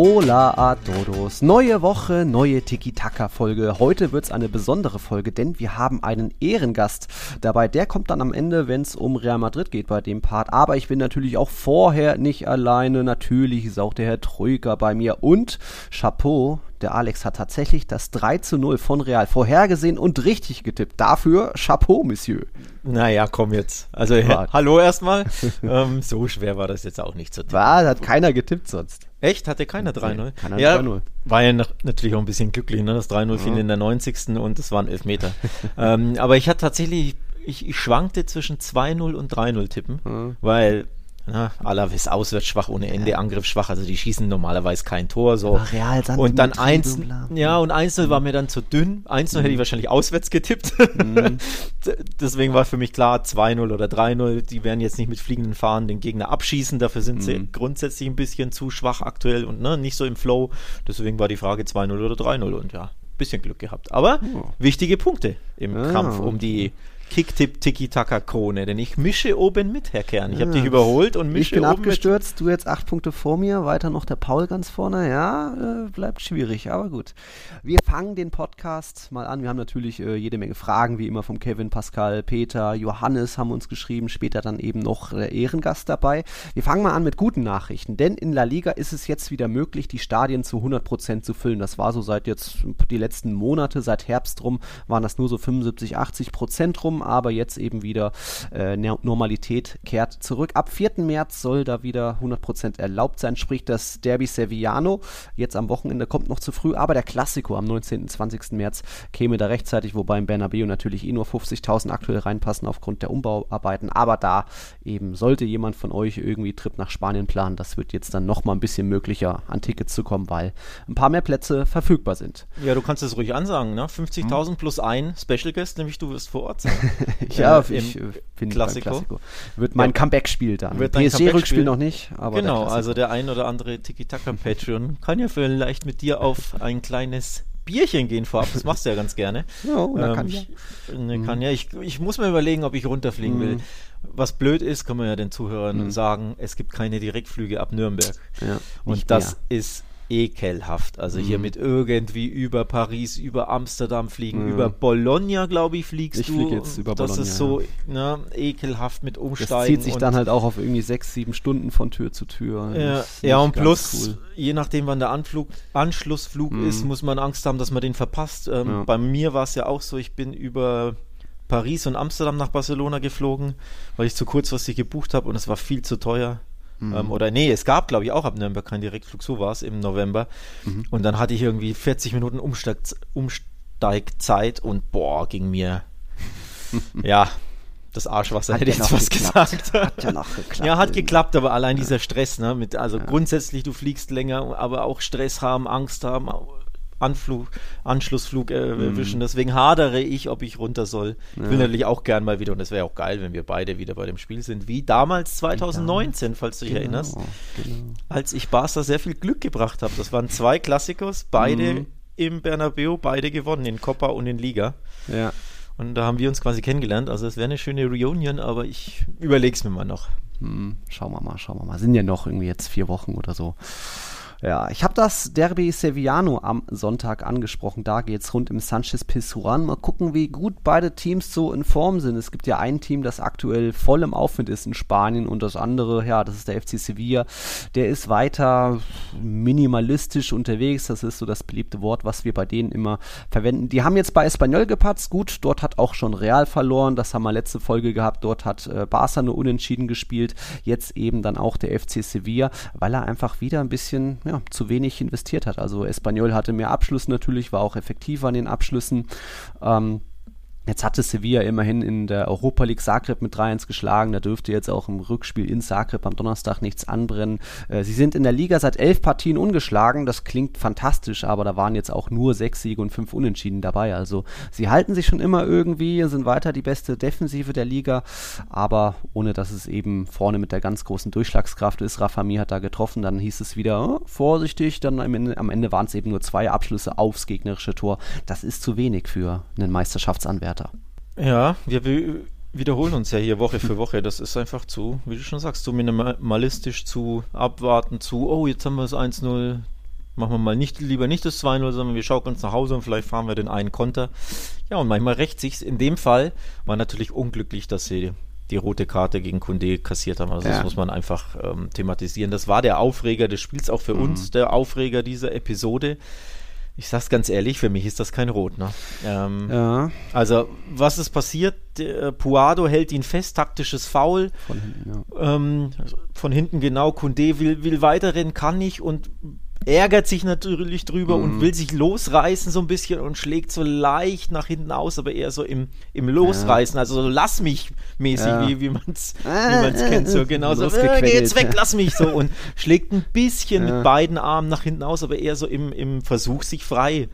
Hola a todos. Neue Woche, neue Tiki-Taka-Folge. Heute wird's eine besondere Folge, denn wir haben einen Ehrengast dabei. Der kommt dann am Ende, wenn es um Real Madrid geht bei dem Part. Aber ich bin natürlich auch vorher nicht alleine. Natürlich ist auch der Herr Troika bei mir. Und Chapeau, der Alex hat tatsächlich das 3 zu 0 von Real vorhergesehen und richtig getippt. Dafür Chapeau, Monsieur. Naja, komm jetzt. Also, ja, hallo erstmal. ähm, so schwer war das jetzt auch nicht zu tippen. War, hat keiner getippt sonst. Echt? Hatte keiner 3-0? Nee, keiner ja, 3-0. War ja natürlich auch ein bisschen glücklich, ne? Das 3-0 fiel in der 90. und es waren Elfmeter. ähm, aber ich hatte tatsächlich, ich, ich schwankte zwischen 2-0 und 3-0 tippen, mhm. weil na, Alaves auswärts schwach ohne Ende, ja. Angriff schwach, also die schießen normalerweise kein Tor. So. Real, und dann eins, ja, und Einzel war mir dann zu dünn. Einzel mhm. hätte ich wahrscheinlich auswärts getippt. Mhm. Deswegen war für mich klar, 2-0 oder 3-0, die werden jetzt nicht mit fliegenden Fahnen den Gegner abschießen, dafür sind mhm. sie grundsätzlich ein bisschen zu schwach aktuell und ne, nicht so im Flow. Deswegen war die Frage 2-0 oder 3-0 und ja, bisschen Glück gehabt. Aber oh. wichtige Punkte im ja. Kampf um die Kicktipp Tiki-Taka-Krone, denn ich mische oben mit, Herr Kern. Ich habe dich überholt und mische Ich bin oben abgestürzt, mit. du jetzt acht Punkte vor mir, weiter noch der Paul ganz vorne. Ja, äh, bleibt schwierig, aber gut. Wir fangen den Podcast mal an. Wir haben natürlich äh, jede Menge Fragen, wie immer vom Kevin, Pascal, Peter, Johannes haben uns geschrieben, später dann eben noch der Ehrengast dabei. Wir fangen mal an mit guten Nachrichten, denn in La Liga ist es jetzt wieder möglich, die Stadien zu 100% zu füllen. Das war so seit jetzt die letzten Monate, seit Herbst rum, waren das nur so 75, 80% rum aber jetzt eben wieder äh, Normalität kehrt zurück. Ab 4. März soll da wieder 100% erlaubt sein, sprich das Derby Sevillano. Jetzt am Wochenende kommt noch zu früh, aber der Klassiko am 19. und 20. März käme da rechtzeitig, wobei im Bernabeu natürlich eh nur 50.000 aktuell reinpassen aufgrund der Umbauarbeiten. Aber da eben sollte jemand von euch irgendwie Trip nach Spanien planen, das wird jetzt dann nochmal ein bisschen möglicher, an Tickets zu kommen, weil ein paar mehr Plätze verfügbar sind. Ja, du kannst es ruhig ansagen, ne? 50.000 hm. plus ein Special Guest, nämlich du wirst vor Ort sein. ja, äh, ich bin Klassiko. Klassiko. Wird mein ja. Comeback-Spiel dann. Wird PSG-Rückspiel noch nicht, aber Genau, also der ein oder andere Tiki-Taka-Patreon kann ja vielleicht mit dir auf ein kleines Bierchen gehen vorab. Das machst du ja ganz gerne. Ja, ähm, kann ja. Ne, kann ja. Ich, ich muss mir überlegen, ob ich runterfliegen mhm. will. Was blöd ist, kann man ja den Zuhörern mhm. sagen, es gibt keine Direktflüge ab Nürnberg. Ja, und das mehr. ist ekelhaft. Also mhm. hier mit irgendwie über Paris, über Amsterdam fliegen, mhm. über Bologna, glaube ich, fliegst ich du. Ich fliege jetzt über Bologna. Das ist so ne, ekelhaft mit Umsteigen. Das zieht sich dann halt auch auf irgendwie sechs, sieben Stunden von Tür zu Tür. Ja, ja und plus, cool. je nachdem, wann der Anflug, Anschlussflug mhm. ist, muss man Angst haben, dass man den verpasst. Ähm, ja. Bei mir war es ja auch so, ich bin über Paris und Amsterdam nach Barcelona geflogen, weil ich zu kurzfristig gebucht habe und es war viel zu teuer. Mhm. Ähm, oder nee, es gab, glaube ich, auch ab Nürnberg keinen Direktflug, so war es im November. Mhm. Und dann hatte ich irgendwie 40 Minuten Umsteig, Umsteigzeit und boah, ging mir ja das Arschwasser, hat hätte ich jetzt was geklappt. gesagt. Hat ja noch geklappt. Ja, hat geklappt, aber allein ja. dieser Stress, ne, mit, also ja. grundsätzlich, du fliegst länger, aber auch Stress haben, Angst haben, Anflug, Anschlussflug äh, mhm. erwischen. Deswegen hadere ich, ob ich runter soll. Ja. Ich will natürlich auch gern mal wieder, und es wäre auch geil, wenn wir beide wieder bei dem Spiel sind, wie damals 2019, falls du dich genau, erinnerst, genau. als ich Barca sehr viel Glück gebracht habe. Das waren zwei Klassikos, beide mhm. im Bernabeu, beide gewonnen, in Copa und in Liga. Ja. Und da haben wir uns quasi kennengelernt. Also es wäre eine schöne Reunion, aber ich überlege es mir mal noch. Hm, schauen wir mal, schauen wir mal. Sind ja noch irgendwie jetzt vier Wochen oder so. Ja, ich habe das Derby Sevillano am Sonntag angesprochen. Da geht's rund im Sanchez Pizjuan. Mal gucken, wie gut beide Teams so in Form sind. Es gibt ja ein Team, das aktuell voll im Aufwind ist in Spanien und das andere, ja, das ist der FC Sevilla. Der ist weiter minimalistisch unterwegs. Das ist so das beliebte Wort, was wir bei denen immer verwenden. Die haben jetzt bei Espanyol gepatzt. Gut, dort hat auch schon Real verloren. Das haben wir letzte Folge gehabt. Dort hat äh, Barca nur unentschieden gespielt. Jetzt eben dann auch der FC Sevilla, weil er einfach wieder ein bisschen ja, zu wenig investiert hat. Also Espanyol hatte mehr Abschluss natürlich, war auch effektiver an den Abschlüssen. Ähm, Jetzt hatte Sevilla immerhin in der Europa League Zagreb mit 3-1 geschlagen. Da dürfte jetzt auch im Rückspiel in Zagreb am Donnerstag nichts anbrennen. Äh, sie sind in der Liga seit elf Partien ungeschlagen. Das klingt fantastisch, aber da waren jetzt auch nur sechs Siege und fünf Unentschieden dabei. Also sie halten sich schon immer irgendwie, sind weiter die beste Defensive der Liga, aber ohne dass es eben vorne mit der ganz großen Durchschlagskraft ist. Rafa Mir hat da getroffen, dann hieß es wieder oh, vorsichtig. Dann am Ende, am Ende waren es eben nur zwei Abschlüsse aufs gegnerische Tor. Das ist zu wenig für einen Meisterschaftsanwärter. Ja, wir, wiederholen uns ja hier Woche für Woche. Das ist einfach zu, wie du schon sagst, zu minimalistisch, zu abwarten, zu, oh, jetzt haben wir das 1-0, machen wir mal nicht, lieber nicht das 2-0, sondern wir schauen uns nach Hause und vielleicht fahren wir den einen Konter. Ja, und manchmal rächt sich's. In dem Fall war natürlich unglücklich, dass sie die rote Karte gegen Kunde kassiert haben. Also ja. das muss man einfach ähm, thematisieren. Das war der Aufreger des Spiels, auch für mhm. uns der Aufreger dieser Episode. Ich sag's ganz ehrlich, für mich ist das kein Rot. Ne? Ähm, ja. Also, was ist passiert? Puado hält ihn fest, taktisches Foul. Von hinten, ja. ähm, von hinten genau. Kunde will, will weiterrennen, kann nicht und ärgert sich natürlich drüber mhm. und will sich losreißen so ein bisschen und schlägt so leicht nach hinten aus, aber eher so im, im Losreißen, ja. also so lass mich mäßig, ja. wie, wie man es wie kennt. So genau so, äh, geh jetzt weg, lass mich so und schlägt ein bisschen ja. mit beiden Armen nach hinten aus, aber eher so im, im Versuch, sich frei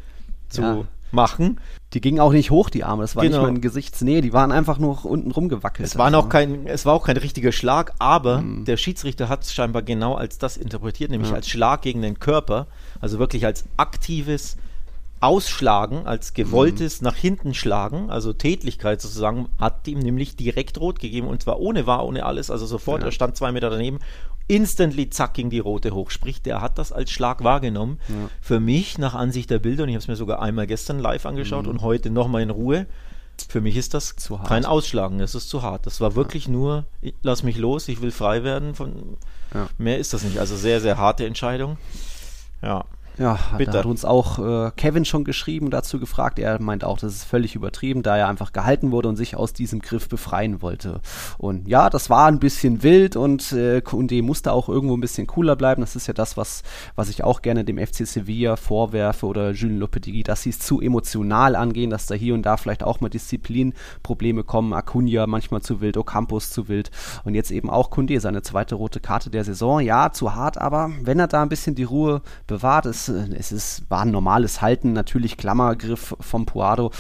zu machen. Die gingen auch nicht hoch, die Arme. Das war genau. nicht mal in Gesichtsnähe. Die waren einfach nur unten rumgewackelt. Es war, also. kein, es war auch kein richtiger Schlag, aber mhm. der Schiedsrichter hat es scheinbar genau als das interpretiert, nämlich ja. als Schlag gegen den Körper. Also wirklich als aktives Ausschlagen, als gewolltes mhm. nach hinten schlagen, also Tätlichkeit sozusagen, hat ihm nämlich direkt rot gegeben und zwar ohne war, ohne alles, also sofort, ja. er stand zwei Meter daneben instantly zack ging die rote hoch. Sprich, der hat das als Schlag wahrgenommen. Ja. Für mich, nach Ansicht der Bilder, und ich habe es mir sogar einmal gestern live angeschaut mhm. und heute nochmal in Ruhe, für mich ist das kein Ausschlagen, das ist zu hart. Das war wirklich ja. nur, ich, lass mich los, ich will frei werden. Von, ja. Mehr ist das nicht. Also sehr, sehr harte Entscheidung. Ja. Ja, Bitte. da hat uns auch äh, Kevin schon geschrieben, dazu gefragt. Er meint auch, das ist völlig übertrieben, da er einfach gehalten wurde und sich aus diesem Griff befreien wollte. Und ja, das war ein bisschen wild und äh, Kunde musste auch irgendwo ein bisschen cooler bleiben. Das ist ja das, was, was ich auch gerne dem FC Sevilla vorwerfe oder Jules Lopetegui, dass sie es zu emotional angehen, dass da hier und da vielleicht auch mal Disziplinprobleme kommen. Acuna manchmal zu wild, Ocampos zu wild und jetzt eben auch Kunde, seine zweite rote Karte der Saison. Ja, zu hart, aber wenn er da ein bisschen die Ruhe bewahrt, ist es ist, war ein normales Halten, natürlich Klammergriff vom Puado,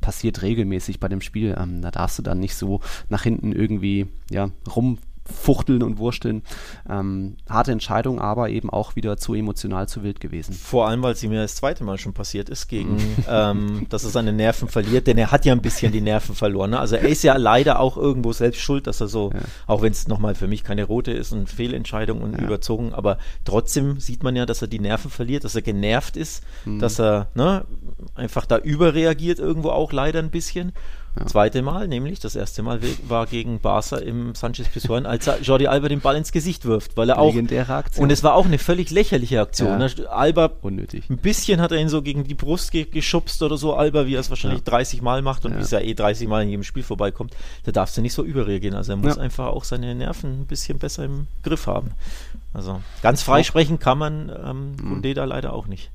passiert regelmäßig bei dem Spiel. Ähm, da darfst du dann nicht so nach hinten irgendwie ja, rum fuchteln und wursteln. Ähm, harte Entscheidung, aber eben auch wieder zu emotional, zu wild gewesen. Vor allem, weil sie mir das zweite Mal schon passiert ist, gegen, mhm. ähm, dass er seine Nerven verliert, denn er hat ja ein bisschen die Nerven verloren. Ne? Also er ist ja leider auch irgendwo selbst schuld, dass er so, ja. auch wenn es nochmal für mich keine rote ist und Fehlentscheidung und ja. überzogen, aber trotzdem sieht man ja, dass er die Nerven verliert, dass er genervt ist, mhm. dass er ne, einfach da überreagiert irgendwo auch leider ein bisschen. Ja. Zweite Mal, nämlich das erste Mal war gegen Barca im Sanchez Pizjuan, als Jordi Alba den Ball ins Gesicht wirft, weil er auch Aktion. und es war auch eine völlig lächerliche Aktion. Ja. Ne? Alba unnötig. Ein bisschen hat er ihn so gegen die Brust ge geschubst oder so. Alba, wie er es wahrscheinlich ja. 30 Mal macht und wie es ja eh 30 Mal in jedem Spiel vorbeikommt, da darfst du nicht so überreagieren. Also er muss einfach auch seine Nerven ein bisschen besser im Griff haben. Also ganz freisprechen kann man ähm, mhm. da leider auch nicht.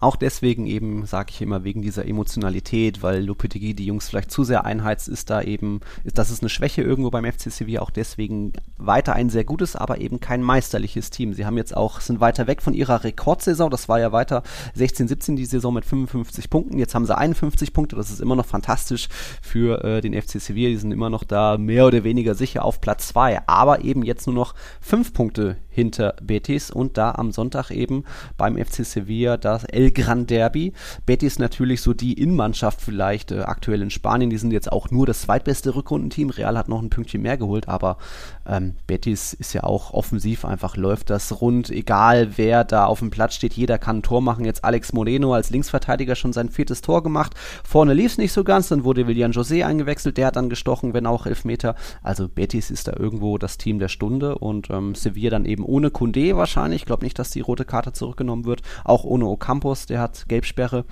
Auch deswegen eben, sage ich immer, wegen dieser Emotionalität, weil Lopetegui die Jungs vielleicht zu sehr einheizt, ist da eben, ist, das ist eine Schwäche irgendwo beim FC Sevilla, auch deswegen weiter ein sehr gutes, aber eben kein meisterliches Team. Sie haben jetzt auch, sind weiter weg von ihrer Rekordsaison, das war ja weiter 16, 17 die Saison mit 55 Punkten, jetzt haben sie 51 Punkte, das ist immer noch fantastisch für äh, den FC Sevilla, die sind immer noch da mehr oder weniger sicher auf Platz 2, aber eben jetzt nur noch 5 Punkte hinter Betis und da am Sonntag eben beim FC Sevilla das El Gran Derby. Betis natürlich so die Innenmannschaft vielleicht äh, aktuell in Spanien. Die sind jetzt auch nur das zweitbeste Rückrundenteam. Real hat noch ein Pünktchen mehr geholt, aber ähm, Betis ist ja auch offensiv einfach läuft das rund, egal wer da auf dem Platz steht. Jeder kann ein Tor machen. Jetzt Alex Moreno als Linksverteidiger schon sein viertes Tor gemacht. Vorne lief es nicht so ganz, dann wurde William José eingewechselt. Der hat dann gestochen, wenn auch Elfmeter. Also Betis ist da irgendwo das Team der Stunde und ähm, Sevilla dann eben ohne Kunde wahrscheinlich. Ich glaube nicht, dass die rote Karte zurückgenommen wird. Auch ohne Ocampos, der hat Gelbsperre.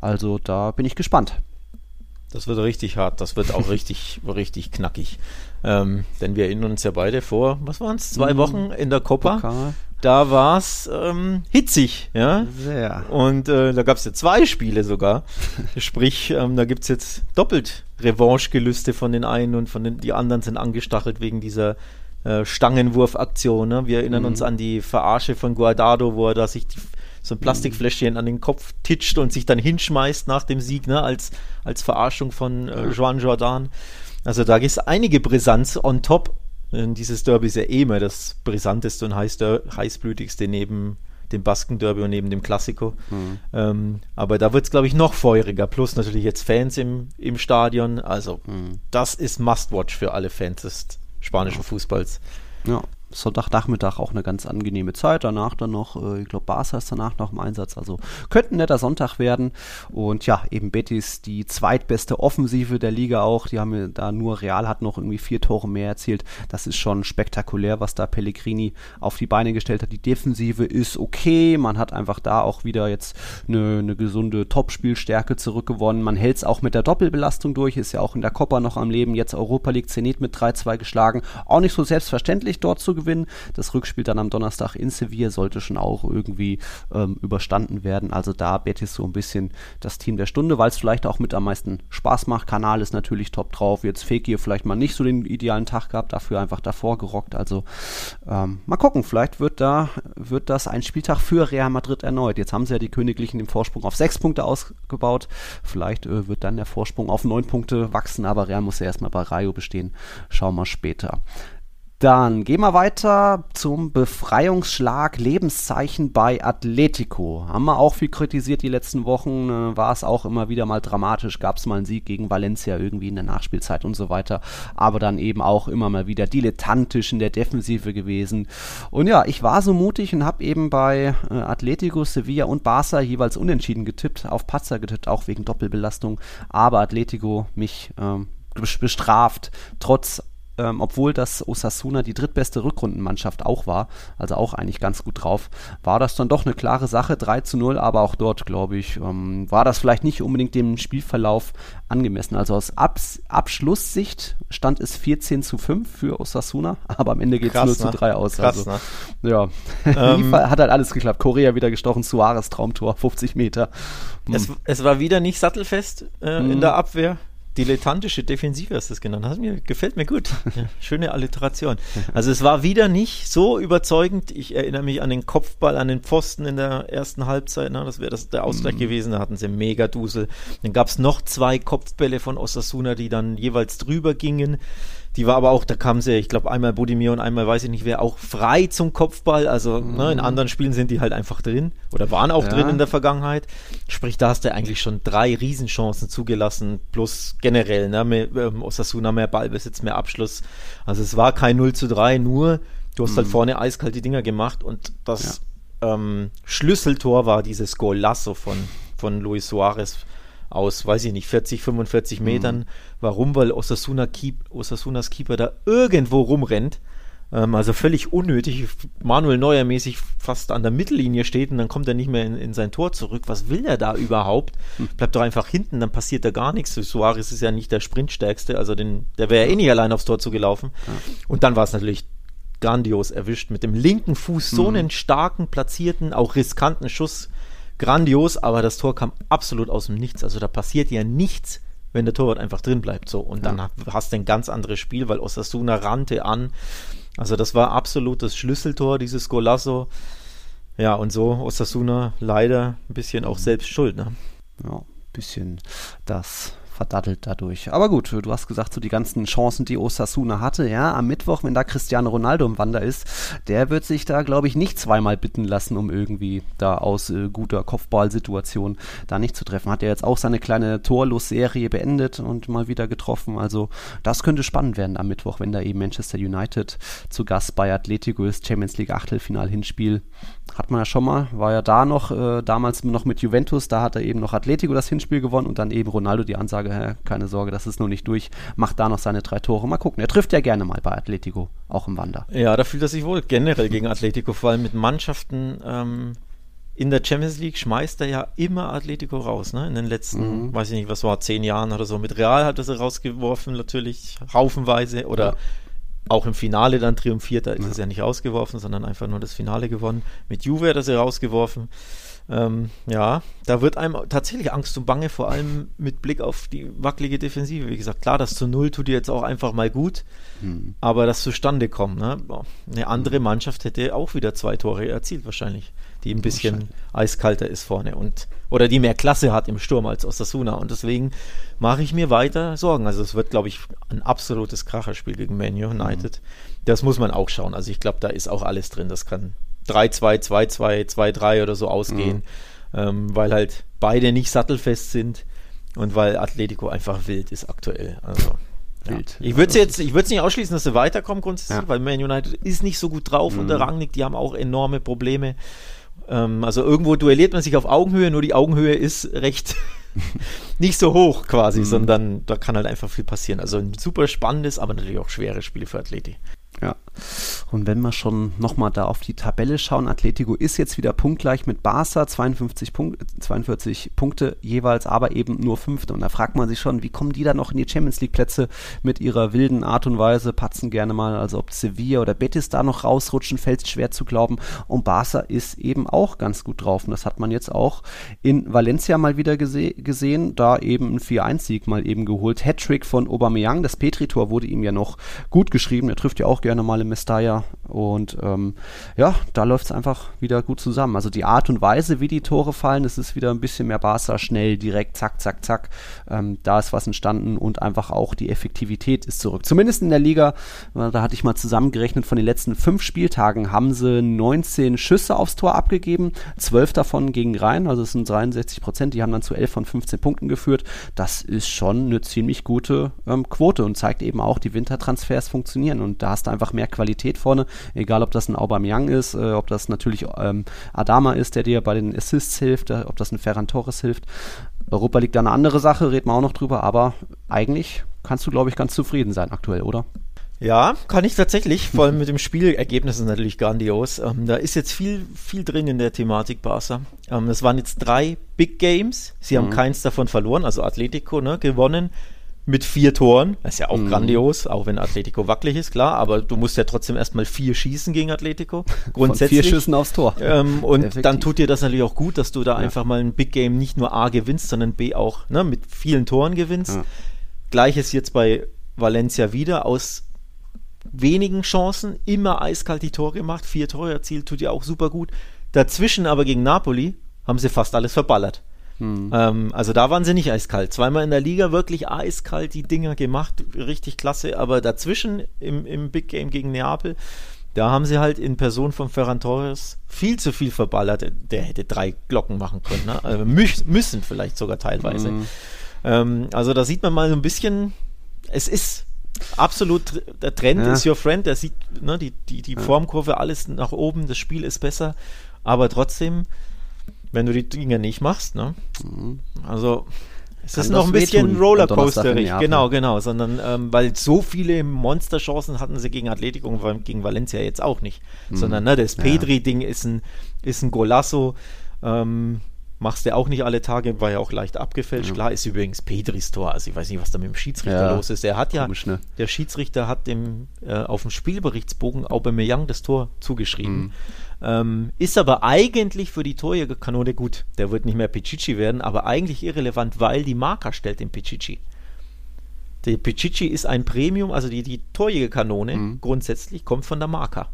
Also da bin ich gespannt. Das wird richtig hart, das wird auch richtig, richtig knackig. Ähm, denn wir erinnern uns ja beide vor, was waren es, zwei mhm. Wochen in der Copa. Pokal. da war es ähm, hitzig, ja. Sehr. Und äh, da gab es ja zwei Spiele sogar. Sprich, ähm, da gibt es jetzt doppelt Revanche-Gelüste von den einen und von den die anderen sind angestachelt wegen dieser äh, Stangenwurfaktion. Ne? Wir erinnern mhm. uns an die Verarsche von Guardado, wo er da sich die, so ein Plastikfläschchen an den Kopf titscht und sich dann hinschmeißt nach dem Sieg, ne? als, als Verarschung von äh, Joan Jordan. Also da ist einige Brisanz on top. Und dieses Derby ist ja eh immer das brisanteste und heißblütigste neben dem Basken-Derby und neben dem Klassiko. Mhm. Ähm, aber da wird es, glaube ich, noch feuriger. Plus natürlich jetzt Fans im, im Stadion. Also, mhm. das ist Must-Watch für alle Fans des spanischen Fußballs. Ja. Sonntagnachmittag auch eine ganz angenehme Zeit. Danach dann noch, äh, ich glaube, Barca ist danach noch im Einsatz. Also könnte ein netter Sonntag werden. Und ja, eben Betis, die zweitbeste Offensive der Liga auch. Die haben da nur Real hat noch irgendwie vier Tore mehr erzielt. Das ist schon spektakulär, was da Pellegrini auf die Beine gestellt hat. Die Defensive ist okay. Man hat einfach da auch wieder jetzt eine, eine gesunde Topspielstärke zurückgewonnen. Man hält es auch mit der Doppelbelastung durch. Ist ja auch in der Copa noch am Leben. Jetzt Europa League Zenit mit 3-2 geschlagen. Auch nicht so selbstverständlich dort zu gewinnen. Das Rückspiel dann am Donnerstag in Sevilla sollte schon auch irgendwie ähm, überstanden werden. Also da Betis so ein bisschen das Team der Stunde, weil es vielleicht auch mit am meisten Spaß macht. Kanal ist natürlich top drauf. Jetzt Fekir vielleicht mal nicht so den idealen Tag gehabt, dafür einfach davor gerockt. Also ähm, mal gucken, vielleicht wird da wird das ein Spieltag für Real Madrid erneut. Jetzt haben sie ja die Königlichen den Vorsprung auf sechs Punkte ausgebaut. Vielleicht äh, wird dann der Vorsprung auf neun Punkte wachsen, aber Real muss ja erstmal bei Rayo bestehen. Schauen wir später. Dann gehen wir weiter zum Befreiungsschlag Lebenszeichen bei Atletico. Haben wir auch viel kritisiert die letzten Wochen, äh, war es auch immer wieder mal dramatisch, gab es mal einen Sieg gegen Valencia irgendwie in der Nachspielzeit und so weiter, aber dann eben auch immer mal wieder dilettantisch in der Defensive gewesen. Und ja, ich war so mutig und habe eben bei äh, Atletico, Sevilla und Barca jeweils unentschieden getippt, auf Patzer getippt, auch wegen Doppelbelastung, aber Atletico mich ähm, bestraft, trotz ähm, obwohl das Osasuna die drittbeste Rückrundenmannschaft auch war, also auch eigentlich ganz gut drauf, war das dann doch eine klare Sache, 3 zu 0, aber auch dort, glaube ich, ähm, war das vielleicht nicht unbedingt dem Spielverlauf angemessen. Also aus Abs Abschlusssicht stand es 14 zu 5 für Osasuna, aber am Ende geht es 0 zu 3 aus. Krass, also, ne? Ja, ähm, hat halt alles geklappt. Korea wieder gestochen, Suarez Traumtor, 50 Meter. Es, es war wieder nicht sattelfest äh, mhm. in der Abwehr dilettantische Defensive hast du es genannt. Das mir, gefällt mir gut. Ja, schöne Alliteration. Also es war wieder nicht so überzeugend. Ich erinnere mich an den Kopfball, an den Pfosten in der ersten Halbzeit. Na, das wäre der Ausgleich mhm. gewesen. Da hatten sie mega Dusel. Dann gab es noch zwei Kopfbälle von Osasuna, die dann jeweils drüber gingen. Die war aber auch, da kam sie, ich glaube, einmal Budimir und einmal weiß ich nicht wer, auch frei zum Kopfball. Also mhm. ne, in anderen Spielen sind die halt einfach drin oder waren auch ja. drin in der Vergangenheit. Sprich, da hast du eigentlich schon drei Riesenchancen zugelassen, plus generell, ne, mehr, ähm, Osasuna mehr Ballbesitz, mehr Abschluss. Also es war kein 0 zu 3, nur du hast halt mhm. halt vorne eiskalt die Dinger gemacht und das ja. ähm, Schlüsseltor war dieses Golasso von, von Luis Suarez aus, weiß ich nicht, 40, 45 Metern. Mhm. Warum? Weil Osasuna Keep, Osasunas Keeper da irgendwo rumrennt. Ähm, also völlig unnötig. Manuel Neuer mäßig fast an der Mittellinie steht und dann kommt er nicht mehr in, in sein Tor zurück. Was will er da überhaupt? Mhm. Bleibt doch einfach hinten, dann passiert da gar nichts. Suarez ist ja nicht der Sprintstärkste, also den, der wäre ja eh nicht allein aufs Tor zugelaufen. Ja. Und dann war es natürlich grandios erwischt mit dem linken Fuß so mhm. einen starken, platzierten, auch riskanten Schuss grandios, aber das Tor kam absolut aus dem Nichts. Also da passiert ja nichts, wenn der Torwart einfach drin bleibt. So. Und dann ja. hast du ein ganz anderes Spiel, weil Osasuna rannte an. Also das war absolut das Schlüsseltor, dieses Golasso. Ja, und so Osasuna leider ein bisschen auch selbst schuld. Ne? Ja, ein bisschen das verdattelt dadurch. Aber gut, du hast gesagt, so die ganzen Chancen, die Osasuna hatte, ja, am Mittwoch, wenn da Cristiano Ronaldo im Wander ist, der wird sich da, glaube ich, nicht zweimal bitten lassen, um irgendwie da aus äh, guter Kopfballsituation da nicht zu treffen. Hat er jetzt auch seine kleine Torlos-Serie beendet und mal wieder getroffen. Also das könnte spannend werden am Mittwoch, wenn da eben Manchester United zu Gast bei Atletico ist, Champions League Achtelfinal-Hinspiel. Hat man ja schon mal, war ja da noch, äh, damals noch mit Juventus, da hat er eben noch Atletico das Hinspiel gewonnen und dann eben Ronaldo die Ansage, hä, keine Sorge, das ist noch nicht durch, macht da noch seine drei Tore. Mal gucken, er trifft ja gerne mal bei Atletico, auch im Wander. Ja, da fühlt er sich wohl generell gegen Atletico, vor allem mit Mannschaften ähm, in der Champions League schmeißt er ja immer Atletico raus, ne? In den letzten, mhm. weiß ich nicht, was war, zehn Jahren oder so. Mit Real hat er sie rausgeworfen, natürlich haufenweise oder ja auch im Finale dann triumphiert. Da ist ja. es ja nicht rausgeworfen, sondern einfach nur das Finale gewonnen. Mit Juve hat er sie rausgeworfen. Ähm, ja, da wird einem tatsächlich Angst und Bange, vor allem mit Blick auf die wackelige Defensive. Wie gesagt, klar, das zu Null tut dir jetzt auch einfach mal gut, hm. aber das zustande kommt. Ne? Eine andere Mannschaft hätte auch wieder zwei Tore erzielt, wahrscheinlich, die ein bisschen eiskalter ist vorne und oder die mehr Klasse hat im Sturm als Osasuna. Und deswegen mache ich mir weiter Sorgen. Also es wird, glaube ich, ein absolutes Kracherspiel gegen Man United. Mhm. Das muss man auch schauen. Also ich glaube, da ist auch alles drin. Das kann 3-2, 2-2, 2-3 oder so ausgehen, mhm. ähm, weil halt beide nicht sattelfest sind und weil Atletico einfach wild ist aktuell. Also, Wild. Ja. Ich würde es jetzt, ich würde es nicht ausschließen, dass sie weiterkommen grundsätzlich, ja. weil Man United ist nicht so gut drauf mhm. unter Rangnick, die haben auch enorme Probleme. Ähm, also irgendwo duelliert man sich auf Augenhöhe, nur die Augenhöhe ist recht nicht so hoch quasi, mhm. sondern da kann halt einfach viel passieren. Also ein super spannendes, aber natürlich auch schweres Spiel für Atleti. Ja. Und wenn wir schon nochmal da auf die Tabelle schauen, Atletico ist jetzt wieder punktgleich mit Barca, 52 Punkt, 42 Punkte jeweils, aber eben nur Fünfte. Und da fragt man sich schon, wie kommen die da noch in die Champions League Plätze mit ihrer wilden Art und Weise, patzen gerne mal, also ob Sevilla oder Betis da noch rausrutschen, fällt schwer zu glauben. Und Barca ist eben auch ganz gut drauf. Und das hat man jetzt auch in Valencia mal wieder gese gesehen, da eben ein 4-1-Sieg mal eben geholt. Hattrick von Aubameyang, das Petri-Tor wurde ihm ja noch gut geschrieben, er trifft ja auch gerne mal im Mestalla und ähm, ja, da läuft es einfach wieder gut zusammen. Also die Art und Weise, wie die Tore fallen, das ist wieder ein bisschen mehr Barca, schnell, direkt, zack, zack, zack. Ähm, da ist was entstanden und einfach auch die Effektivität ist zurück. Zumindest in der Liga, äh, da hatte ich mal zusammengerechnet, von den letzten fünf Spieltagen haben sie 19 Schüsse aufs Tor abgegeben, 12 davon gegen Rhein, also es sind 63 Prozent, die haben dann zu 11 von 15 Punkten geführt. Das ist schon eine ziemlich gute ähm, Quote und zeigt eben auch, die Wintertransfers funktionieren und da hast du einfach mehr Qualität vorne egal ob das ein Aubameyang ist, äh, ob das natürlich ähm, Adama ist, der dir bei den Assists hilft, äh, ob das ein Ferran Torres hilft. Europa liegt da eine andere Sache, reden wir auch noch drüber, aber eigentlich kannst du, glaube ich, ganz zufrieden sein aktuell, oder? Ja, kann ich tatsächlich. Vor allem mit dem Spielergebnis ist natürlich grandios. Ähm, da ist jetzt viel, viel drin in der Thematik Barca. Ähm, das waren jetzt drei Big Games. Sie mhm. haben keins davon verloren, also Atletico ne, gewonnen mit vier Toren. Das ist ja auch mhm. grandios, auch wenn Atletico wackelig ist, klar, aber du musst ja trotzdem erstmal vier schießen gegen Atletico. Grundsätzlich. Von vier Schüssen aufs Tor. Ähm, und Effektiv. dann tut dir das natürlich auch gut, dass du da ja. einfach mal ein Big Game nicht nur A gewinnst, sondern B auch ne, mit vielen Toren gewinnst. Ja. Gleiches jetzt bei Valencia wieder aus wenigen Chancen, immer eiskalt die Tore gemacht, vier Tore erzielt, tut dir auch super gut. Dazwischen aber gegen Napoli haben sie fast alles verballert. Hm. Ähm, also da waren sie nicht eiskalt. Zweimal in der Liga wirklich eiskalt die Dinger gemacht, richtig klasse. Aber dazwischen im, im Big Game gegen Neapel, da haben sie halt in Person von Ferran Torres viel zu viel verballert. Der hätte drei Glocken machen können. Ne? Also müssen vielleicht sogar teilweise. Hm. Ähm, also da sieht man mal so ein bisschen, es ist absolut, der Trend ja. ist your friend, der sieht ne, die, die, die Formkurve, alles nach oben, das Spiel ist besser, aber trotzdem wenn du die Dinge nicht machst. Ne? Mhm. Also es ist noch ein bisschen Rollercoasterig, genau, genau, sondern ähm, weil so viele Monsterchancen hatten sie gegen Atletico und gegen Valencia jetzt auch nicht, mhm. sondern ne, das Pedri-Ding ist ein, ist ein Golasso, ähm, machst du auch nicht alle Tage, war ja auch leicht abgefälscht. Ja. Klar ist übrigens Pedris Tor, also ich weiß nicht, was da mit dem Schiedsrichter ja. los ist. Der hat ja, Komisch, ne? der Schiedsrichter hat dem äh, auf dem Spielberichtsbogen Aubameyang das Tor zugeschrieben. Mhm. Ähm, ist aber eigentlich für die Torjägerkanone gut. Der wird nicht mehr Pichichi werden, aber eigentlich irrelevant, weil die Marker stellt den Pichichi. Der Pichichi ist ein Premium, also die, die Torjägerkanone mhm. grundsätzlich kommt von der Marker.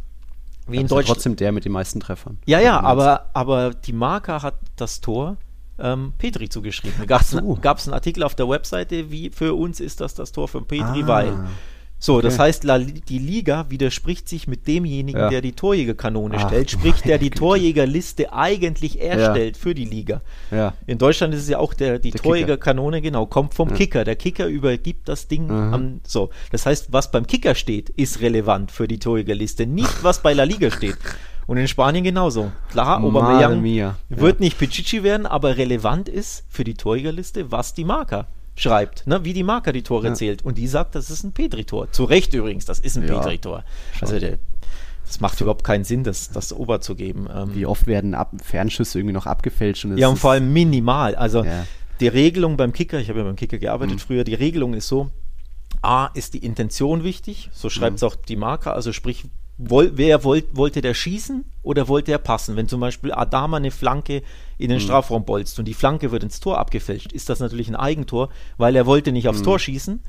Wie in Deutschland. trotzdem der mit den meisten Treffern. Ja, ja, aber, aber die Marker hat das Tor ähm, Petri zugeschrieben. Gab es so. einen Artikel auf der Webseite, wie für uns ist das das Tor von Petri, ah. weil so, okay. das heißt, die Liga widerspricht sich mit demjenigen, ja. der die Torjägerkanone Ach, stellt, sprich, der die Güte. Torjägerliste eigentlich erstellt ja. für die Liga. Ja. In Deutschland ist es ja auch der, die der Torjägerkanone, genau, kommt vom Kicker. Der Kicker übergibt das Ding mhm. am, so. Das heißt, was beim Kicker steht, ist relevant für die Torjägerliste, nicht was bei La Liga steht. Und in Spanien genauso. Klar, Aubameyang wird nicht Pichichi werden, aber relevant ist für die Torjägerliste, was die Marker schreibt, ne, wie die Marker die Tore ja. zählt. Und die sagt, das ist ein Petri-Tor. Zu Recht übrigens, das ist ein ja, Petri-Tor. Also der, das macht so. überhaupt keinen Sinn, das, das Ober zu geben. Ähm, wie oft werden Ab Fernschüsse irgendwie noch abgefälscht? Und ja, und vor allem minimal. Also ja. die Regelung beim Kicker, ich habe ja beim Kicker gearbeitet mhm. früher, die Regelung ist so, A, ist die Intention wichtig, so schreibt es mhm. auch die Marker, also sprich, woll, wer wollt, wollte der schießen oder wollte er passen? Wenn zum Beispiel Adama eine Flanke in den mhm. Strafraum bolzt und die Flanke wird ins Tor abgefälscht, ist das natürlich ein Eigentor, weil er wollte nicht aufs mhm. Tor schießen.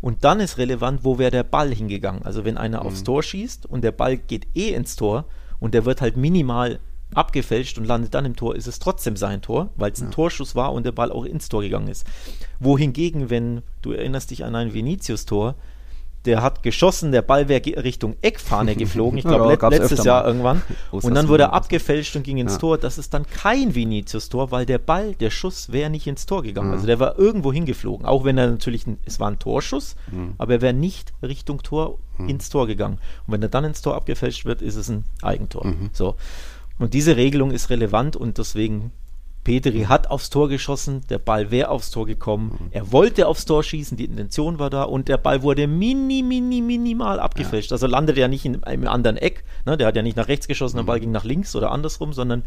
Und dann ist relevant, wo wäre der Ball hingegangen. Also wenn einer aufs mhm. Tor schießt und der Ball geht eh ins Tor und der wird halt minimal abgefälscht und landet dann im Tor, ist es trotzdem sein Tor, weil es ein ja. Torschuss war und der Ball auch ins Tor gegangen ist. Wohingegen, wenn du erinnerst dich an ein Vinicius-Tor, der hat geschossen, der Ball wäre Richtung Eckfahne geflogen, ich glaube ja, let letztes Jahr irgendwann. und dann wurde er abgefälscht und ging ins ja. Tor. Das ist dann kein Vinicius-Tor, weil der Ball, der Schuss wäre nicht ins Tor gegangen. Mhm. Also der war irgendwo hingeflogen. Auch wenn er natürlich, ein, es war ein Torschuss, mhm. aber er wäre nicht Richtung Tor mhm. ins Tor gegangen. Und wenn er dann ins Tor abgefälscht wird, ist es ein Eigentor. Mhm. So. Und diese Regelung ist relevant und deswegen Petri hat aufs Tor geschossen, der Ball wäre aufs Tor gekommen. Mhm. Er wollte aufs Tor schießen, die Intention war da und der Ball wurde mini, mini, minimal abgefälscht. Ja. Also landete er nicht in einem anderen Eck. Ne? Der hat ja nicht nach rechts geschossen, der mhm. Ball ging nach links oder andersrum, sondern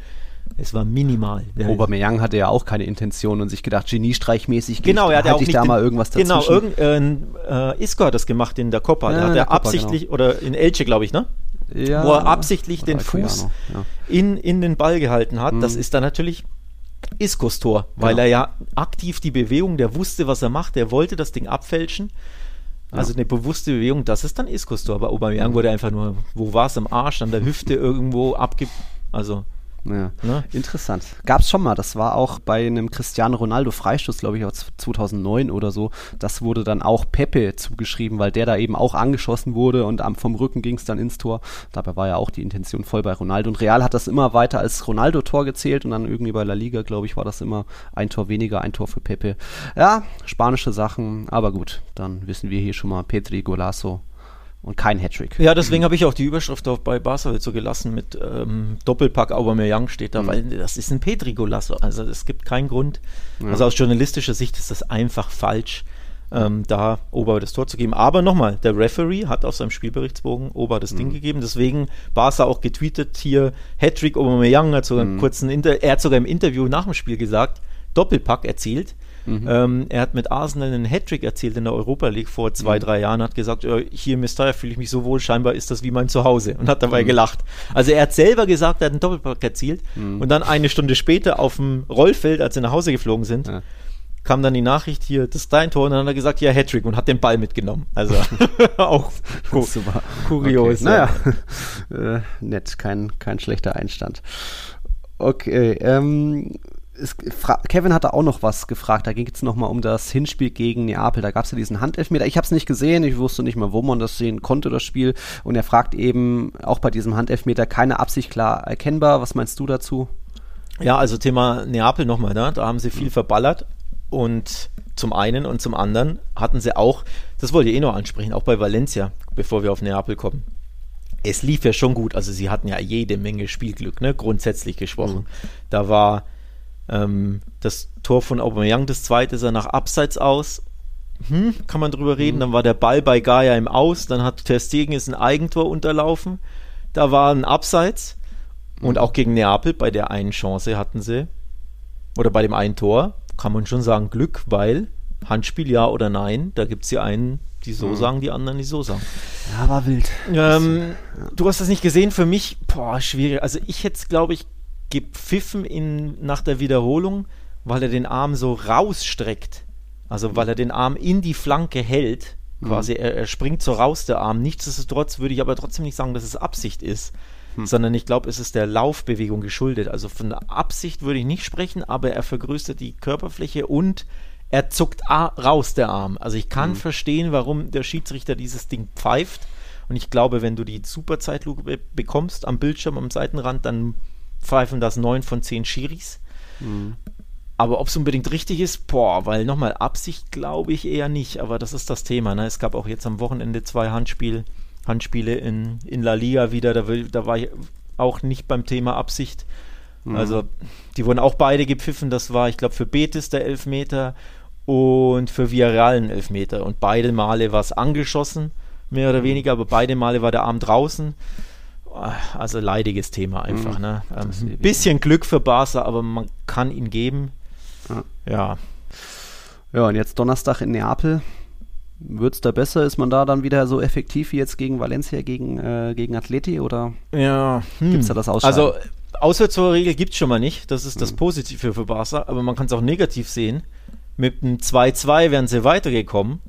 es war minimal. Der Aubameyang hatte ja auch keine Intention und sich gedacht, geniestreichmäßig genau, er hat ja auch nicht da den, mal irgendwas genau, dazwischen. Genau, irgend, äh, Isco hat das gemacht in der Copa. Ja, da hat er absichtlich, genau. oder in Elche, glaube ich, ne? Ja, wo er absichtlich den Fuß ja. in, in den Ball gehalten hat. Mhm. Das ist dann natürlich Iskos Tor, weil genau. er ja aktiv die Bewegung, der wusste, was er macht, der wollte das Ding abfälschen. Also ja. eine bewusste Bewegung, das ist dann Iskos Tor. Aber Aubameyang wurde einfach nur, wo war es am Arsch, an der Hüfte irgendwo abge... Also ja. Ne? Interessant. Gab es schon mal. Das war auch bei einem Cristiano Ronaldo Freistoß, glaube ich, aus 2009 oder so. Das wurde dann auch Pepe zugeschrieben, weil der da eben auch angeschossen wurde und vom Rücken ging es dann ins Tor. Dabei war ja auch die Intention voll bei Ronaldo. Und Real hat das immer weiter als Ronaldo-Tor gezählt und dann irgendwie bei La Liga, glaube ich, war das immer ein Tor weniger, ein Tor für Pepe. Ja, spanische Sachen, aber gut, dann wissen wir hier schon mal Petri Golasso und kein Hattrick. Ja, deswegen habe ich auch die Überschrift auch bei Barca so gelassen mit ähm, Doppelpack Aubameyang steht da, mhm. weil das ist ein Petri-Golasso. Also es gibt keinen Grund. Ja. Also aus journalistischer Sicht ist das einfach falsch, ähm, da Ober das Tor zu geben. Aber nochmal, der Referee hat auf seinem Spielberichtsbogen Ober das mhm. Ding gegeben. Deswegen Barca auch getweetet hier Hattrick Aubameyang hat sogar mhm. kurzen Inter er hat sogar im Interview nach dem Spiel gesagt, Doppelpack erzielt. Mhm. Ähm, er hat mit Arsenal einen Hattrick erzielt in der Europa League vor zwei, mhm. drei Jahren, hat gesagt, äh, hier in Mestalla fühle ich mich so wohl, scheinbar ist das wie mein Zuhause und hat dabei mhm. gelacht. Also er hat selber gesagt, er hat einen Doppelpack erzielt mhm. und dann eine Stunde später auf dem Rollfeld, als sie nach Hause geflogen sind, ja kam dann die Nachricht hier, das ist dein Tor, und dann hat er gesagt, ja, Hattrick und hat den Ball mitgenommen. Also auch ku Super. kurios. Okay. Naja, äh, nett, kein, kein schlechter Einstand. Okay, ähm, es, Kevin hatte auch noch was gefragt. Da ging es nochmal um das Hinspiel gegen Neapel. Da gab es ja diesen Handelfmeter. Ich habe es nicht gesehen. Ich wusste nicht mal, wo man das sehen konnte, das Spiel. Und er fragt eben auch bei diesem Handelfmeter keine Absicht klar erkennbar. Was meinst du dazu? Ja, also Thema Neapel nochmal. Ne? Da haben sie viel verballert. Und zum einen und zum anderen hatten sie auch, das wollte ich eh noch ansprechen, auch bei Valencia, bevor wir auf Neapel kommen. Es lief ja schon gut. Also sie hatten ja jede Menge Spielglück, ne? grundsätzlich gesprochen. Mhm. Da war ähm, das Tor von Aubameyang, das zweite, sah nach Abseits aus. Hm, kann man drüber reden. Mhm. Dann war der Ball bei Gaia im Aus. Dann hat Ter Stegen ist ein Eigentor unterlaufen. Da war ein Abseits. Und auch gegen Neapel bei der einen Chance hatten sie, oder bei dem einen Tor, kann man schon sagen Glück, weil Handspiel ja oder nein, da gibt es die einen, die so mhm. sagen, die anderen, die so sagen. Ja, war wild. Ähm, du hast das nicht gesehen, für mich, boah, schwierig. Also ich hätte es, glaube ich, gepfiffen in, nach der Wiederholung, weil er den Arm so rausstreckt. Also weil er den Arm in die Flanke hält. Quasi, mhm. er, er, springt so raus, der Arm. Nichtsdestotrotz würde ich aber trotzdem nicht sagen, dass es Absicht ist. Hm. Sondern ich glaube, es ist der Laufbewegung geschuldet. Also von der Absicht würde ich nicht sprechen, aber er vergrößert die Körperfläche und er zuckt raus, der Arm. Also ich kann hm. verstehen, warum der Schiedsrichter dieses Ding pfeift. Und ich glaube, wenn du die Superzeitlupe bekommst am Bildschirm, am Seitenrand, dann pfeifen das neun von zehn Schiris. Mhm. Aber ob es unbedingt richtig ist, boah, weil nochmal Absicht glaube ich eher nicht, aber das ist das Thema. Ne? Es gab auch jetzt am Wochenende zwei Handspiel, Handspiele in, in La Liga wieder, da, will, da war ich auch nicht beim Thema Absicht. Mhm. Also die wurden auch beide gepfiffen, das war, ich glaube, für Betis der Elfmeter und für Villarreal ein Elfmeter. Und beide Male war es angeschossen, mehr oder mhm. weniger, aber beide Male war der Arm draußen. Also leidiges Thema einfach. Mhm. Ne? Ähm, ein bisschen Glück für Barca, aber man kann ihn geben. Ja. ja. Ja, und jetzt Donnerstag in Neapel. Wird es da besser? Ist man da dann wieder so effektiv wie jetzt gegen Valencia, gegen, äh, gegen Atleti oder ja, hm. gibt es da das Ausscheiden? Also Auswärtstorregel gibt es schon mal nicht. Das ist das hm. Positive für Barca, aber man kann es auch negativ sehen. Mit einem 2-2 wären sie weitergekommen.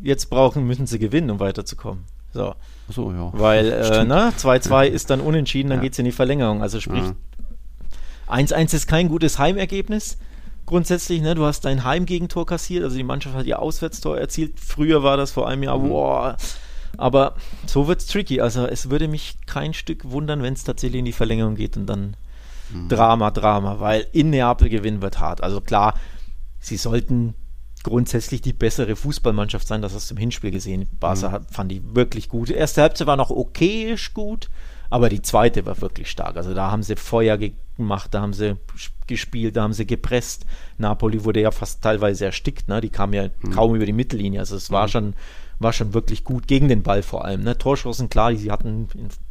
Jetzt brauchen, müssen sie gewinnen, um weiterzukommen. So. So, ja. Weil äh, 2-2 ist dann unentschieden, dann ja. geht es in die Verlängerung. Also sprich, 1-1 ja. ist kein gutes Heimergebnis grundsätzlich, ne, du hast dein Heimgegentor kassiert, also die Mannschaft hat ihr Auswärtstor erzielt. Früher war das vor einem Jahr, mhm. boah. Aber so wird es tricky. Also es würde mich kein Stück wundern, wenn es tatsächlich in die Verlängerung geht und dann mhm. Drama, Drama, weil in Neapel gewinnen wird hart. Also klar, sie sollten grundsätzlich die bessere Fußballmannschaft sein, das hast du im Hinspiel gesehen. Barca mhm. hat, fand die wirklich gut. Erste Halbzeit war noch okayisch gut, aber die zweite war wirklich stark. Also da haben sie Feuer gemacht, da haben sie gespielt, da haben sie gepresst. Napoli wurde ja fast teilweise erstickt, ne? Die kamen ja mhm. kaum über die Mittellinie. Also es war mhm. schon, war schon wirklich gut gegen den Ball vor allem. Ne? Torschancen, klar, sie hatten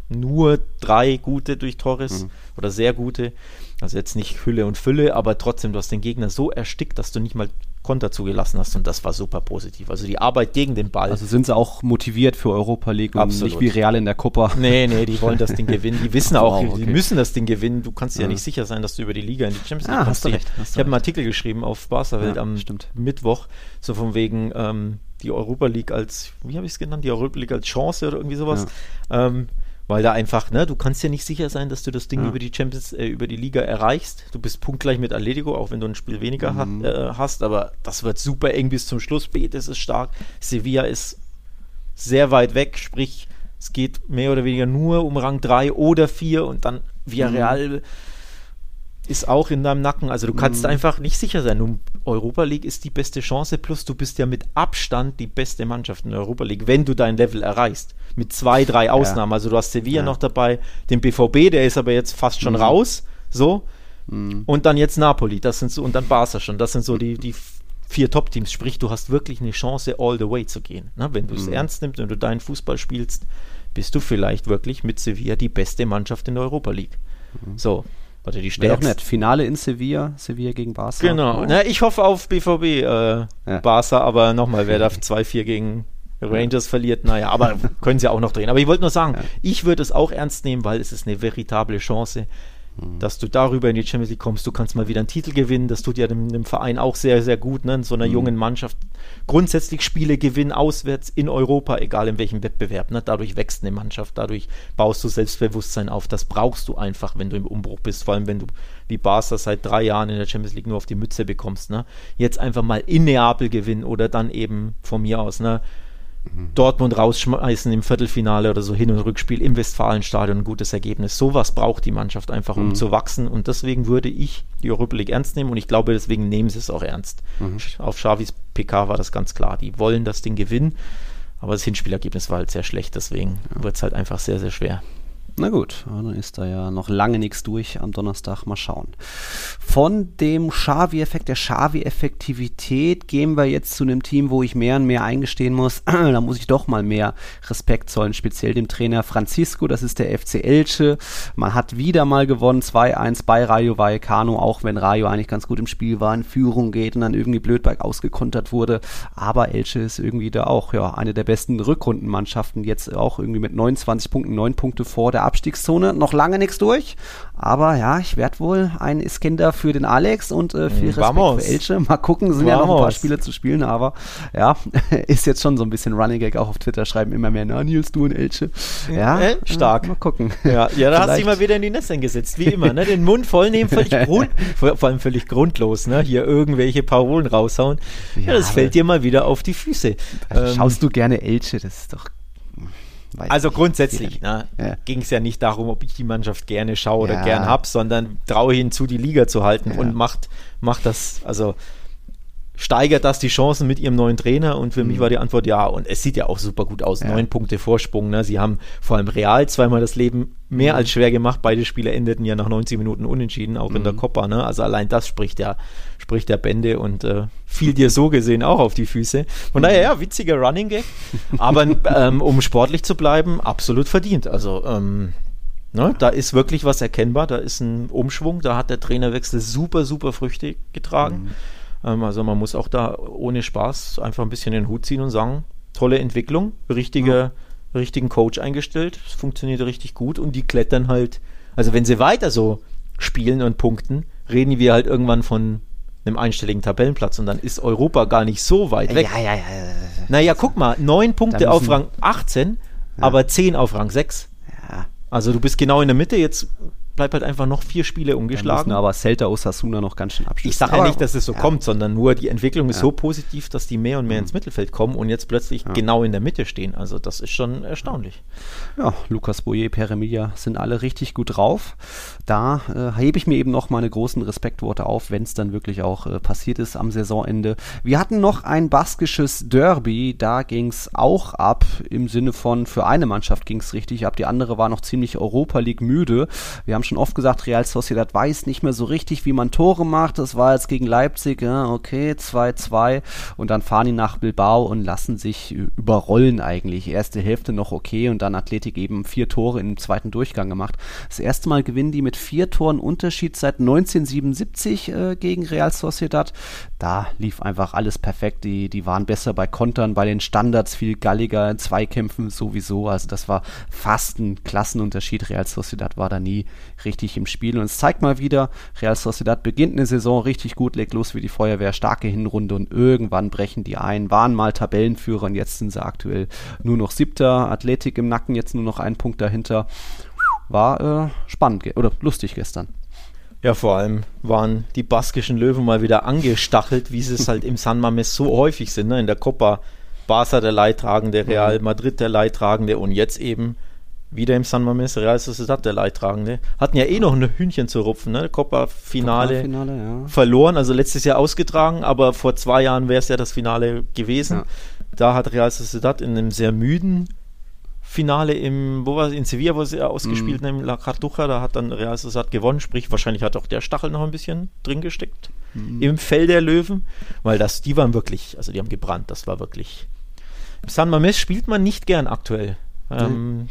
nur drei gute durch Torres mhm. oder sehr gute. Also jetzt nicht Hülle und Fülle, aber trotzdem, du hast den Gegner so erstickt, dass du nicht mal Konter zugelassen hast und das war super positiv. Also die Arbeit gegen den Ball. Also sind sie auch motiviert für Europa League und Absolut. nicht wie Real in der Copa. Nee, nee, die wollen das Ding gewinnen. Die wissen auch, wow, okay. die müssen das Ding gewinnen. Du kannst ja, ja nicht sicher sein, dass du über die Liga in die Champions League ah, kommst. Hast du recht, hast ich habe einen Artikel geschrieben auf Barca Welt ja, am stimmt. Mittwoch, so von wegen ähm, die Europa League als, wie habe ich es genannt, die Europa League als Chance oder irgendwie sowas. Ja. Ähm, weil da einfach, ne, du kannst ja nicht sicher sein, dass du das Ding ja. über die Champions, äh, über die Liga erreichst. Du bist punktgleich mit Atletico, auch wenn du ein Spiel weniger mhm. ha äh, hast, aber das wird super eng bis zum Schluss. Betis ist stark, Sevilla ist sehr weit weg, sprich, es geht mehr oder weniger nur um Rang 3 oder 4 und dann Villarreal mhm ist auch in deinem Nacken. Also du kannst mhm. einfach nicht sicher sein. Du, Europa League ist die beste Chance, plus du bist ja mit Abstand die beste Mannschaft in der Europa League, wenn du dein Level erreichst. Mit zwei, drei Ausnahmen. Ja. Also du hast Sevilla ja. noch dabei, den BVB, der ist aber jetzt fast schon mhm. raus. So. Mhm. Und dann jetzt Napoli, das sind so, und dann Barca schon. Das sind so die, die vier Top-Teams. Sprich, du hast wirklich eine Chance, all the way zu gehen. Na, wenn du es mhm. ernst nimmst, wenn du deinen Fußball spielst, bist du vielleicht wirklich mit Sevilla die beste Mannschaft in der Europa League. Mhm. So. Warte, die stärkste. Doch nicht. Finale in Sevilla, Sevilla gegen Barca. Genau. Oh. Na, ich hoffe auf BVB äh, ja. Barca, aber nochmal, wer da 2-4 gegen Rangers verliert, naja, aber können sie auch noch drehen. Aber ich wollte nur sagen, ja. ich würde es auch ernst nehmen, weil es ist eine veritable Chance. Dass du darüber in die Champions League kommst. Du kannst mal wieder einen Titel gewinnen. Das tut ja dem, dem Verein auch sehr, sehr gut, ne? in so einer mhm. jungen Mannschaft. Grundsätzlich Spiele gewinnen auswärts in Europa, egal in welchem Wettbewerb. Ne? Dadurch wächst eine Mannschaft, dadurch baust du Selbstbewusstsein auf. Das brauchst du einfach, wenn du im Umbruch bist. Vor allem, wenn du wie Barca seit drei Jahren in der Champions League nur auf die Mütze bekommst. Ne? Jetzt einfach mal in Neapel gewinnen oder dann eben von mir aus. Ne? Dortmund rausschmeißen im Viertelfinale oder so Hin- und Rückspiel im Westfalenstadion ein gutes Ergebnis. Sowas braucht die Mannschaft einfach, um mhm. zu wachsen. Und deswegen würde ich die Europa League ernst nehmen und ich glaube, deswegen nehmen sie es auch ernst. Mhm. Auf Xavis PK war das ganz klar. Die wollen das Ding gewinnen. Aber das Hinspielergebnis war halt sehr schlecht, deswegen ja. wird es halt einfach sehr, sehr schwer. Na gut, dann ist da ja noch lange nichts durch am Donnerstag. Mal schauen. Von dem Xavi-Effekt, der Xavi-Effektivität gehen wir jetzt zu einem Team, wo ich mehr und mehr eingestehen muss. da muss ich doch mal mehr Respekt zollen, speziell dem Trainer Francisco. Das ist der FC Elche. Man hat wieder mal gewonnen, 2-1 bei Rayo Vallecano, auch wenn Rayo eigentlich ganz gut im Spiel war, in Führung geht und dann irgendwie blödberg ausgekontert wurde. Aber Elche ist irgendwie da auch ja eine der besten Rückrundenmannschaften. Jetzt auch irgendwie mit 29 Punkten, 9 Punkte vor der Abstiegszone. Noch lange nichts durch, aber ja, ich werde wohl ein Iskender für den Alex und äh, viel Respekt Vamos. für Elche. Mal gucken, sind Vamos. ja noch ein paar Spiele zu spielen, aber ja, ist jetzt schon so ein bisschen Running Gag. Auch auf Twitter schreiben immer mehr, na Nils, du und Elche. Ja, äh, stark. Äh, mal gucken. Ja, ja da hast du dich mal wieder in die Nässe gesetzt, wie immer. Ne? Den Mund voll nehmen, völlig grund, vor, allem völlig grundlos. Ne? Hier irgendwelche Parolen raushauen. Ja, ja das fällt dir mal wieder auf die Füße. Ähm, schaust du gerne Elche, das ist doch also grundsätzlich ne, ja. ging es ja nicht darum, ob ich die Mannschaft gerne schaue oder gern habe, sondern traue hinzu, die Liga zu halten ja. und macht, macht das, also steigert das die Chancen mit ihrem neuen Trainer? Und für mhm. mich war die Antwort ja. Und es sieht ja auch super gut aus. Ja. Neun Punkte Vorsprung. Ne? Sie haben vor allem Real zweimal das Leben mehr mhm. als schwer gemacht. Beide Spiele endeten ja nach 90 Minuten unentschieden, auch mhm. in der mhm. Copa. Ne? Also allein das spricht ja, spricht der Bände und äh, fiel dir so gesehen auch auf die Füße. Von daher, ja, witziger Running Gag. Aber ähm, um sportlich zu bleiben, absolut verdient. Also, ähm, Ne, da ist wirklich was erkennbar, da ist ein Umschwung, da hat der Trainerwechsel super, super Früchte getragen. Ähm, also man muss auch da ohne Spaß einfach ein bisschen den Hut ziehen und sagen, tolle Entwicklung, richtige, ja. richtigen Coach eingestellt, es funktioniert richtig gut und die klettern halt, also wenn sie weiter so spielen und punkten, reden wir halt irgendwann von einem einstelligen Tabellenplatz und dann ist Europa gar nicht so weit weg. Ja, ja, ja. Naja, guck mal, neun Punkte auf Rang 18, ja. aber zehn auf Rang 6. Ja. Also du bist genau in der Mitte, jetzt bleibt halt einfach noch vier Spiele ungeschlagen. aber Celta Osasuna noch ganz schön abschließen. Ich sage ja nicht, dass es so ja. kommt, sondern nur die Entwicklung ist ja. so positiv, dass die mehr und mehr mhm. ins Mittelfeld kommen und jetzt plötzlich genau in der Mitte stehen. Also das ist schon erstaunlich. Ja, Lukas Boyer, Per Emilia sind alle richtig gut drauf. Da äh, hebe ich mir eben noch meine großen Respektworte auf, wenn es dann wirklich auch äh, passiert ist am Saisonende. Wir hatten noch ein baskisches Derby, da ging es auch ab, im Sinne von, für eine Mannschaft ging es richtig ab, die andere war noch ziemlich Europa League müde. Wir haben schon oft gesagt, Real Sociedad weiß nicht mehr so richtig, wie man Tore macht. Das war jetzt gegen Leipzig, ja, okay, 2-2 und dann fahren die nach Bilbao und lassen sich überrollen eigentlich. Erste Hälfte noch okay und dann Athletik eben vier Tore im zweiten Durchgang gemacht. Das erste Mal gewinnen die mit vier Toren Unterschied seit 1977 äh, gegen Real Sociedad. Da lief einfach alles perfekt. Die, die waren besser bei Kontern, bei den Standards viel galliger, in Zweikämpfen sowieso. Also das war fast ein Klassenunterschied. Real Sociedad war da nie richtig im Spiel. Und es zeigt mal wieder, Real Sociedad beginnt eine Saison richtig gut, legt los wie die Feuerwehr, starke Hinrunde und irgendwann brechen die ein, waren mal Tabellenführer und jetzt sind sie aktuell nur noch siebter, Athletik im Nacken, jetzt nur noch einen Punkt dahinter. War äh, spannend oder lustig gestern. Ja, vor allem waren die baskischen Löwen mal wieder angestachelt, wie sie es halt im San Mames so häufig sind. Ne? In der Copa Barca der Leidtragende, Real mhm. Madrid der Leidtragende und jetzt eben wieder im San Mames, Real Sociedad der Leidtragende. Hatten ja eh noch ein Hühnchen zu rupfen, ne? Copa-Finale ja. verloren, also letztes Jahr ausgetragen, aber vor zwei Jahren wäre es ja das Finale gewesen. Ja. Da hat Real Sociedad in einem sehr müden Finale im, wo war es, in Sevilla, wo sie ausgespielt mm. in La Cartuja, da hat dann Real Sociedad gewonnen, sprich wahrscheinlich hat auch der Stachel noch ein bisschen drin gesteckt mm. im Fell der Löwen, weil das, die waren wirklich, also die haben gebrannt, das war wirklich. San Mames spielt man nicht gern aktuell. Ähm,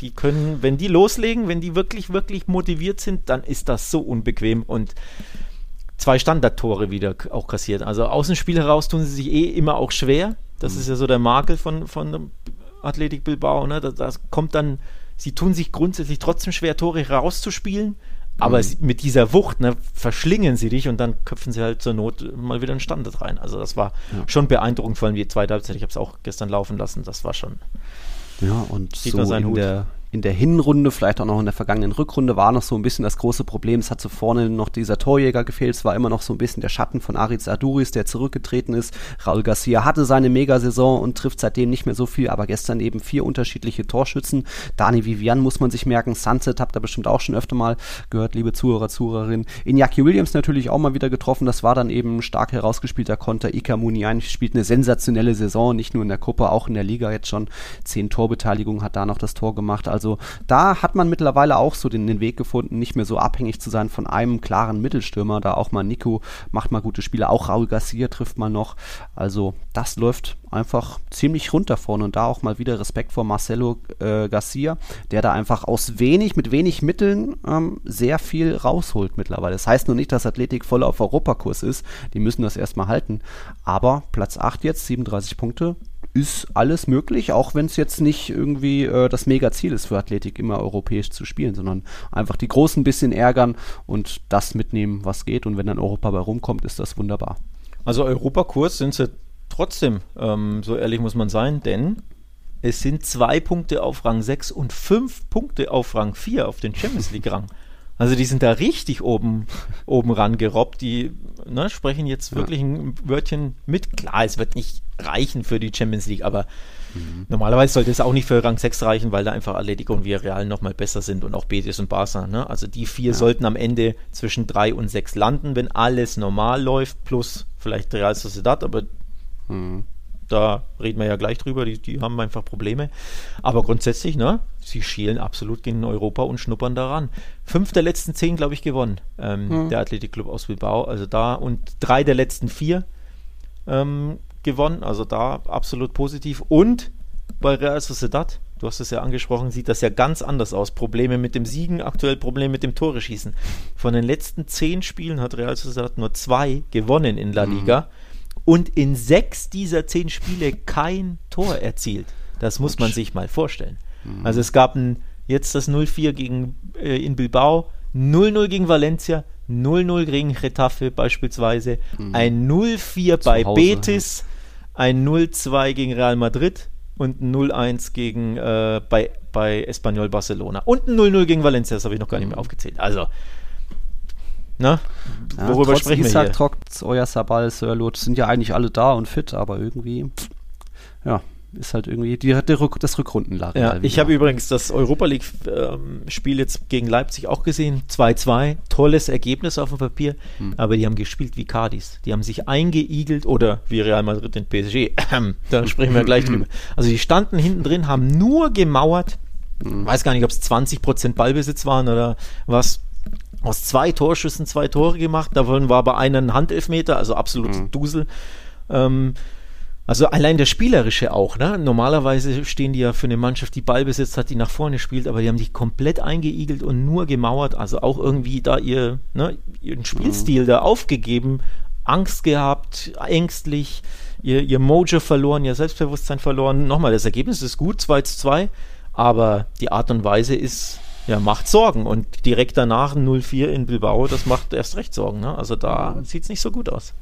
die können, wenn die loslegen, wenn die wirklich, wirklich motiviert sind, dann ist das so unbequem und zwei Standardtore wieder auch kassiert. Also Außenspiel heraus tun sie sich eh immer auch schwer. Das mhm. ist ja so der Makel von, von Athletik Bilbao. Ne? Das, das, kommt dann, sie tun sich grundsätzlich trotzdem schwer, Tore herauszuspielen. Aber mhm. mit dieser Wucht ne, verschlingen sie dich und dann köpfen sie halt zur Not mal wieder einen Standard rein. Also das war ja. schon beeindruckend, vor allem die zweite Halbzeit. Ich habe es auch gestern laufen lassen. Das war schon ja, und so in der, in der Hinrunde, vielleicht auch noch in der vergangenen Rückrunde, war noch so ein bisschen das große Problem. Es hat so vorne noch dieser Torjäger gefehlt. Es war immer noch so ein bisschen der Schatten von Ariz Aduris, der zurückgetreten ist. Raul Garcia hatte seine Megasaison und trifft seitdem nicht mehr so viel, aber gestern eben vier unterschiedliche Torschützen. Dani Vivian muss man sich merken. Sunset habt ihr bestimmt auch schon öfter mal gehört, liebe Zuhörer, Zuhörerinnen. Iñaki Williams natürlich auch mal wieder getroffen. Das war dann eben ein stark herausgespielter Konter. Ika Muniain spielt eine sensationelle Saison, nicht nur in der Gruppe, auch in der Liga jetzt schon. Zehn Torbeteiligungen hat da noch das Tor gemacht. Also also da hat man mittlerweile auch so den, den, Weg gefunden, nicht mehr so abhängig zu sein von einem klaren Mittelstürmer. Da auch mal Nico macht mal gute Spiele, auch Raul Garcia trifft mal noch. Also das läuft einfach ziemlich runter vorne und da auch mal wieder Respekt vor Marcelo äh, Garcia, der da einfach aus wenig, mit wenig Mitteln ähm, sehr viel rausholt mittlerweile. Das heißt nur nicht, dass Athletik voll auf Europakurs ist. Die müssen das erstmal halten. Aber Platz 8 jetzt, 37 Punkte, ist alles möglich, auch wenn es jetzt nicht irgendwie äh, das Mega-Ziel ist für Athletik, immer europäisch zu spielen, sondern einfach die Großen ein bisschen ärgern und das mitnehmen, was geht. Und wenn dann Europa bei rumkommt, ist das wunderbar. Also Europakurs sind sie trotzdem, ähm, so ehrlich muss man sein, denn es sind zwei Punkte auf Rang 6 und fünf Punkte auf Rang 4 auf den Champions League-Rang. Also die sind da richtig oben, oben rangerobbt. Die ne, sprechen jetzt wirklich ja. ein Wörtchen mit. Klar, es wird nicht reichen für die Champions League, aber mhm. normalerweise sollte es auch nicht für Rang 6 reichen, weil da einfach Atletico und Villarreal nochmal besser sind und auch Betis und Barca. Ne? Also die vier ja. sollten am Ende zwischen 3 und 6 landen, wenn alles normal läuft, plus vielleicht Real Sociedad, aber mhm. Da reden wir ja gleich drüber, die, die haben einfach Probleme. Aber grundsätzlich, ne, sie schielen absolut gegen Europa und schnuppern daran. Fünf der letzten zehn, glaube ich, gewonnen, ähm, mhm. der Athletikclub aus Bilbao. Also da und drei der letzten vier ähm, gewonnen. Also da absolut positiv. Und bei Real Sociedad, du hast es ja angesprochen, sieht das ja ganz anders aus. Probleme mit dem Siegen, aktuell Probleme mit dem Tore schießen. Von den letzten zehn Spielen hat Real Sociedad nur zwei gewonnen in La mhm. Liga. Mhm und in sechs dieser zehn Spiele kein Tor erzielt. Das muss man sich mal vorstellen. Mhm. Also es gab ein, jetzt das 0-4 gegen, äh, in Bilbao, 0-0 gegen Valencia, 0-0 gegen Getafe beispielsweise, mhm. ein 0-4 bei Hause, Betis, ja. ein 0-2 gegen Real Madrid und ein 0-1 gegen äh, bei, bei Espanyol Barcelona und ein 0-0 gegen Valencia, das habe ich noch gar nicht mehr aufgezählt. Also, na, ja, worüber sprechen Isaac, wir hier? Trotz Euer Sabal, Sörlot sind ja eigentlich alle da und fit, aber irgendwie, ja, ist halt irgendwie die, die Rück, das Rückrundenlager. Ja, ich habe übrigens das Europa League-Spiel ähm, jetzt gegen Leipzig auch gesehen. 2-2, tolles Ergebnis auf dem Papier, hm. aber die haben gespielt wie Cardis. Die haben sich eingeigelt oder wie Real Madrid in PSG. da sprechen wir gleich drüber. Also die standen hinten drin, haben nur gemauert. Hm. Weiß gar nicht, ob es 20% Ballbesitz waren oder was aus zwei Torschüssen zwei Tore gemacht. Davon war aber einer ein Handelfmeter, also absolut mhm. Dusel. Ähm, also allein der Spielerische auch, ne? Normalerweise stehen die ja für eine Mannschaft, die Ball besitzt hat, die nach vorne spielt, aber die haben sich komplett eingeigelt und nur gemauert, also auch irgendwie da ihr, ne, ihren Spielstil mhm. da aufgegeben, Angst gehabt, ängstlich, ihr, ihr Mojo verloren, ihr Selbstbewusstsein verloren. Nochmal, das Ergebnis ist gut, 2 zu 2, aber die Art und Weise ist, ja, macht Sorgen. Und direkt danach 0-4 in Bilbao, das macht erst recht Sorgen. Ne? Also da sieht es nicht so gut aus.